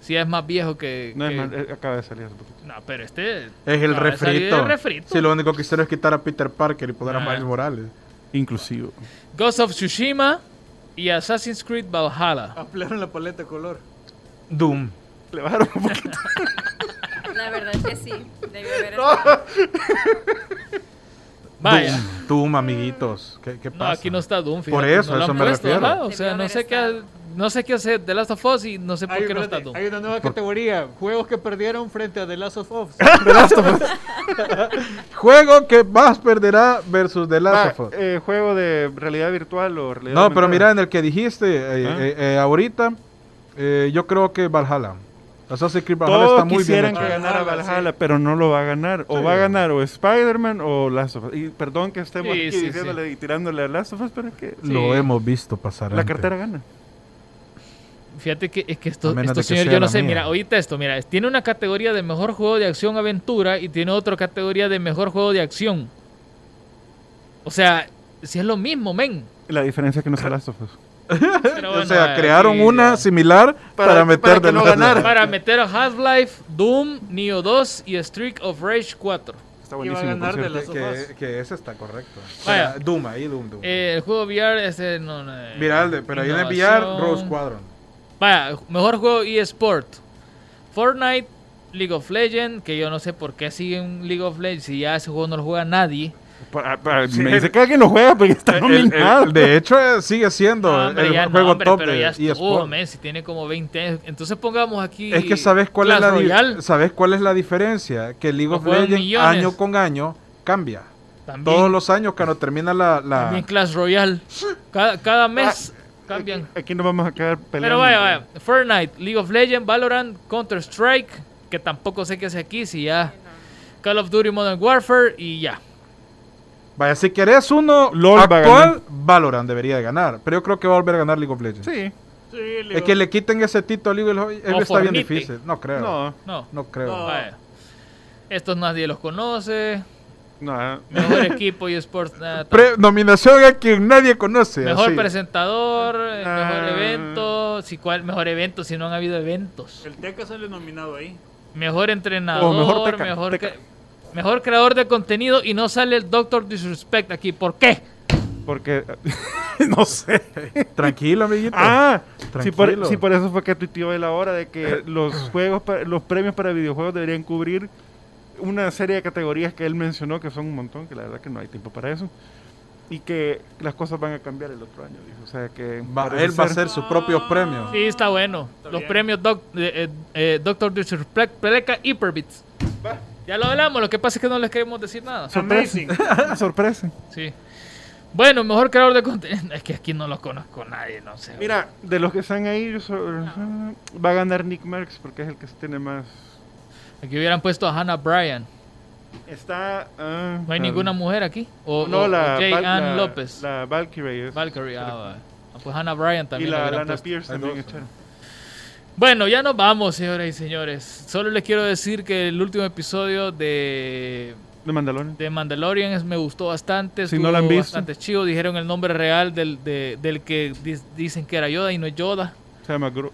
Speaker 2: Si es más viejo que...
Speaker 3: No es más, eh, acaba de salir hace poquito.
Speaker 2: No, pero este...
Speaker 7: Es el refrito.
Speaker 2: el refrito.
Speaker 7: Si lo único que hicieron es quitar a Peter Parker y poner a. Miles Morales.
Speaker 3: Inclusivo.
Speaker 2: Ghost of Tsushima y Assassin's Creed Valhalla.
Speaker 5: Ampliaron la paleta de color.
Speaker 7: Doom.
Speaker 3: Le bajaron un poquito.
Speaker 4: La verdad es que sí, debió haber estado.
Speaker 2: Vaya.
Speaker 7: Doom, Doom, amiguitos. ¿Qué, qué
Speaker 2: No,
Speaker 7: pasa?
Speaker 2: aquí no está Doom.
Speaker 7: Por eso,
Speaker 2: no
Speaker 7: eso me
Speaker 2: puesto,
Speaker 7: refiero.
Speaker 2: ajá, O sea, no sé qué, no sé qué hacer The Last of Us y no sé por
Speaker 5: Hay,
Speaker 2: qué no está Doom.
Speaker 5: hay una nueva categoría. Juegos que perdieron frente a The Last of Us.
Speaker 7: Juego que más perderá versus The Last
Speaker 3: Ah,
Speaker 7: of Us.
Speaker 3: eh, juego de realidad virtual o realidad
Speaker 7: No, pero mira, en el que dijiste eh,
Speaker 3: Ah.
Speaker 7: eh, eh, ahorita, eh, yo creo que Valhalla. Assassin's Creed Valhalla
Speaker 3: Todos
Speaker 7: está muy bien
Speaker 3: quisieran que ganara
Speaker 5: Valhalla, sí.
Speaker 3: pero no lo va a ganar. O
Speaker 7: Sí.
Speaker 3: va a ganar o Spider-Man o Last of Us. Y perdón que estemos
Speaker 2: Sí,
Speaker 3: aquí
Speaker 2: sí,
Speaker 3: diciéndole y tirándole a Last of Us, pero es que
Speaker 7: Lo hemos visto pasar
Speaker 3: la
Speaker 7: antes.
Speaker 3: cartera gana.
Speaker 2: Fíjate que es que
Speaker 7: que
Speaker 2: señores,
Speaker 7: sea
Speaker 2: yo no sé,
Speaker 7: mía.
Speaker 2: mira, ahorita esto, mira, tiene una categoría de mejor juego de acción aventura y tiene otra categoría de mejor juego de acción. O sea, si es lo mismo, men.
Speaker 3: La diferencia es que no es Last of Us.
Speaker 2: Pero
Speaker 7: o sea,
Speaker 2: aquí
Speaker 7: crearon una similar para,
Speaker 3: Para-
Speaker 7: meter
Speaker 3: para no ganara.
Speaker 2: Para meter a Half-Life, Doom, Neo 2 y Streak of Rage 4.
Speaker 3: Está buenísimo.
Speaker 5: ganar
Speaker 3: cierto.
Speaker 7: Que, ese está correcto.
Speaker 2: Vaya.
Speaker 7: Doom, ahí Doom, Doom.
Speaker 2: Eh, el juego VR, este no. no, eh,
Speaker 7: Mira, el de- pero ahí en el VR. Rose Squadron.
Speaker 2: Vaya, mejor juego eSport. Fortnite, League of Legends, que yo no sé por qué siguen League of Legends si ya ese juego no lo juega nadie.
Speaker 3: Pa- pa- me dice que alguien lo juega porque está
Speaker 7: El- el-
Speaker 3: nominado.
Speaker 7: el- de hecho, eh, sigue siendo
Speaker 2: No, hombre,
Speaker 7: el
Speaker 2: ya no,
Speaker 7: juego
Speaker 2: hombre,
Speaker 7: top
Speaker 2: pero
Speaker 7: de
Speaker 2: ya estuvo,
Speaker 7: eSport.
Speaker 2: men, si tiene como 20 años. Entonces pongamos aquí.
Speaker 7: Es que sabes cuál es la
Speaker 2: Royale,
Speaker 7: sabes cuál es la diferencia, que League of Legends
Speaker 2: millones.
Speaker 7: año con año cambia.
Speaker 2: también,
Speaker 7: Todos los años cuando termina la, la-
Speaker 2: también Clash Royale. Cada, cada mes cambian.
Speaker 3: Aquí nos vamos a quedar peleando.
Speaker 2: Pero vaya, vaya. Fortnite, League of Legends, Valorant, Counter Strike, que tampoco sé qué hace aquí, si ya. Call of Duty Modern Warfare y ya.
Speaker 7: Vaya, si querés uno
Speaker 3: LOL va a
Speaker 7: actual,
Speaker 3: ganar.
Speaker 7: Valorant debería de ganar. Pero yo creo que va a volver a ganar League of Legends.
Speaker 3: Sí.
Speaker 5: Sí,
Speaker 7: Es que le quiten ese título a League of Legends está bien difícil. No creo. No,
Speaker 3: No,
Speaker 2: No,
Speaker 7: creo.
Speaker 5: No.
Speaker 2: vaya. Estos nadie los conoce.
Speaker 3: no.
Speaker 2: Mejor equipo y sports. nada, tam-
Speaker 7: Pre- nominación a quien nadie conoce.
Speaker 2: mejor
Speaker 7: así.
Speaker 2: presentador, eh, mejor
Speaker 3: Ah.
Speaker 2: evento. Si cuál mejor evento si no han habido eventos.
Speaker 5: El Teca sale nominado ahí.
Speaker 2: Mejor entrenador,
Speaker 3: O mejor teca,
Speaker 2: mejor,
Speaker 3: teca.
Speaker 2: cre- mejor creador de contenido y no sale el Doctor Disrespect aquí. ¿Por qué?
Speaker 3: Porque. no sé.
Speaker 7: Tranquilo, amiguito.
Speaker 3: Ah, sí por,
Speaker 7: Tranquilo.
Speaker 3: sí, por eso fue que tuiteó él ahora de que los juegos, pa- los premios para videojuegos deberían cubrir una serie de categorías que él mencionó, que son un montón, que la verdad que no hay tiempo para eso. Y que las cosas van a cambiar el otro año, dijo. O sea que.
Speaker 7: Va- él va a
Speaker 3: ser-
Speaker 7: hacer sus propios premios.
Speaker 2: Sí, está bueno.
Speaker 5: Está
Speaker 2: Los
Speaker 5: bien.
Speaker 2: premios doc, eh, eh, Doctor Disrespect, Pleca y Hyperbits. Ya lo hablamos, lo que pasa es que no les queremos decir nada.
Speaker 3: Sorpresa. Sorpresa.
Speaker 2: Sí. Bueno, mejor creador de contenido. Es que aquí no lo conozco nadie, no sé.
Speaker 3: Mira, de los que están ahí, yo so- va a ganar Nick Merckx porque es el que tiene más.
Speaker 2: Aquí hubieran puesto a Hannah Bryan.
Speaker 3: Está. ah,
Speaker 2: No hay ninguna mujer aquí. O,
Speaker 3: No,
Speaker 2: o- o
Speaker 3: la.
Speaker 2: Jay
Speaker 3: Val-
Speaker 2: Ann
Speaker 3: la-
Speaker 2: López.
Speaker 3: La Valkyrie. es-
Speaker 2: Valkyrie. Ah, va. Ah, pues Hannah Bryan
Speaker 3: y
Speaker 2: también. la
Speaker 3: la Lana
Speaker 2: puesto.
Speaker 3: Pierce también.
Speaker 2: Bueno, ya nos vamos, señoras y señores. Solo les quiero decir que el último episodio de,
Speaker 3: De Mandalorian.
Speaker 2: de Mandalorian es- me gustó bastante.
Speaker 3: Si no lo han visto.
Speaker 2: Bastante chido. Dijeron el nombre real del, de- del que dicen que era Yoda y no es Yoda.
Speaker 3: Se llama Gro.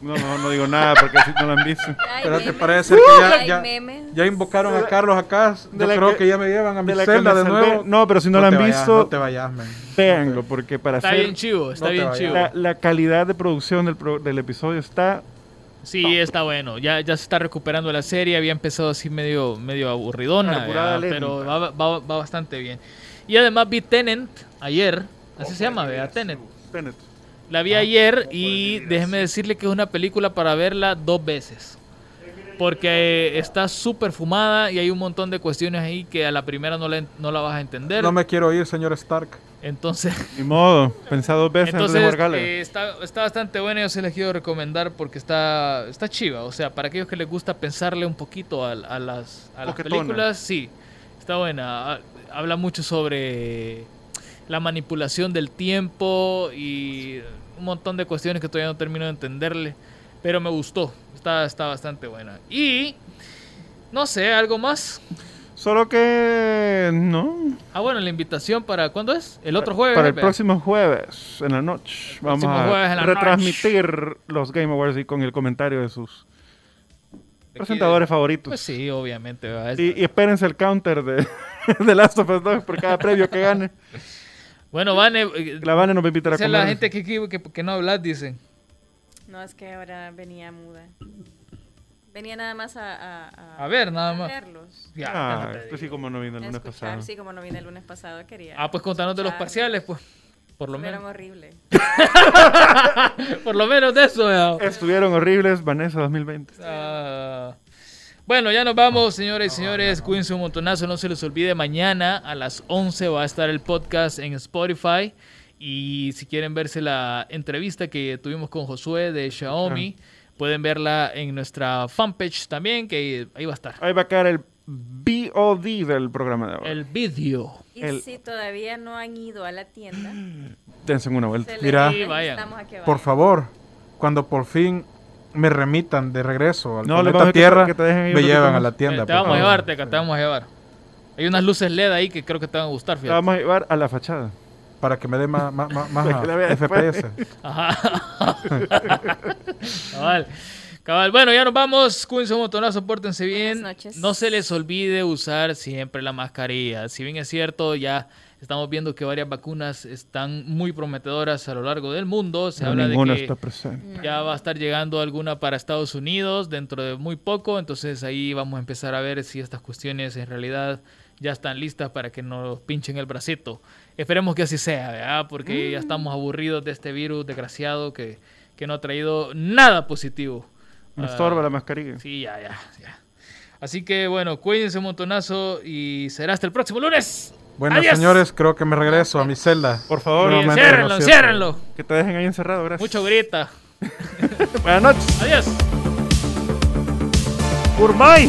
Speaker 3: No, no, no digo nada porque si no lo han visto.
Speaker 7: Pero te parece que ya, ya, invocaron a Carlos acá. Yo creo que, ya me llevan a mi celda de nuevo.
Speaker 3: No, pero si no, lo han visto,
Speaker 7: no te vayas, man.
Speaker 3: Véanlo, porque para
Speaker 2: está bien chivo, está bien chivo.
Speaker 3: La, calidad de producción del, del episodio está
Speaker 2: Sí, está bueno. Ya, ya se está recuperando la serie. Había empezado así medio, medio aburridona, pero va, va, va, bastante bien. Y además vi Tenant ayer. Así se llama, vea, Tenant. Tenet. La vi ayer y déjeme decirle que es una película para verla dos veces. Porque está súper fumada y hay un montón de cuestiones ahí que a la primera no la, no la vas a entender.
Speaker 7: No me quiero ir, señor Stark.
Speaker 2: Entonces.
Speaker 3: Ni modo, pensado dos veces
Speaker 2: Entonces, antes de eh, está, está, bastante buena, yo se les quiero recomendar porque está, está chiva. O sea, para aquellos que les gusta pensarle un poquito a, las, a las películas, sí, está buena. Habla mucho sobre la manipulación del tiempo y un montón de cuestiones que todavía no termino de entenderle, pero me gustó, está, está bastante buena. Y, no sé, ¿algo más?
Speaker 3: Solo que no.
Speaker 2: Ah, bueno, la invitación para ¿cuándo es? El otro jueves.
Speaker 3: Para el próximo jueves en la noche. Vamos a retransmitir los Game Awards y con el comentario de sus presentadores favoritos.
Speaker 2: Pues sí, obviamente.
Speaker 3: Y, y, espérense el counter de, de Last of Us 2 por cada premio que gane.
Speaker 2: Bueno, Vane. Eh,
Speaker 3: la Vane nos va a invitar a comer.
Speaker 2: la gente que, que, que, no hablas, dicen.
Speaker 4: No, es que ahora venía muda. Venía nada más a, a,
Speaker 2: a, ver, nada más.
Speaker 4: verlos.
Speaker 3: Ya, ah, pues sí, como no vine el lunes pasado.
Speaker 4: Sí, como no vine el lunes pasado, quería.
Speaker 2: Ah, pues contanos de los parciales, pues. Por lo
Speaker 4: menos. horribles.
Speaker 2: Por lo menos de eso,
Speaker 3: ya. Estuvieron horribles, Vanessa 2020. Ah.
Speaker 2: Bueno, ya nos vamos, señores y señores. Cuídense un montonazo. No se les olvide, mañana a las 11 va a estar el podcast en Spotify. Y si quieren verse la entrevista que tuvimos con Josué de Xiaomi, pueden verla en nuestra fanpage también, que ahí va a estar.
Speaker 3: Ahí va a quedar el BOD del programa de hoy.
Speaker 2: El vídeo.
Speaker 4: Y si todavía no han ido a la tienda,
Speaker 3: dense una vuelta.
Speaker 7: Mira, por favor, cuando por fin me remitan de regreso al no, planeta Tierra, me llevan a la tienda.
Speaker 2: te vamos a llevar, te, vamos a llevar. Hay unas luces LED ahí que creo que te van a gustar,
Speaker 3: fíjate. Te vamos a llevar a la fachada.
Speaker 7: Para que me dé más, más, más, FPS. Ajá.
Speaker 2: Cabal. Cabal. Bueno, ya nos vamos. Cuídense un montonazo, pórtense bien. No se les olvide usar siempre la mascarilla. Si bien es cierto, ya Estamos viendo que varias vacunas están muy prometedoras a lo largo del mundo. Se habla de que ya va a estar llegando alguna para Estados Unidos dentro de muy poco. Entonces ahí vamos a empezar a ver si estas cuestiones en realidad ya están listas para que nos pinchen el bracito. Esperemos que así sea, ¿verdad? Porque ya mm. estamos aburridos de este virus desgraciado que, que no ha traído nada positivo.
Speaker 3: Me estorba la mascarilla.
Speaker 2: Sí, ya, ya, ya. Así que bueno, cuídense un montonazo y será hasta el próximo lunes.
Speaker 7: Bueno, señores, creo que me regreso a mi celda.
Speaker 3: Por favor,
Speaker 2: ciérrenlo, enciérrenlo.
Speaker 3: Que te dejen ahí encerrado, gracias.
Speaker 2: Mucho grita.
Speaker 3: Buenas noches.
Speaker 2: Adiós.
Speaker 3: Gourmet.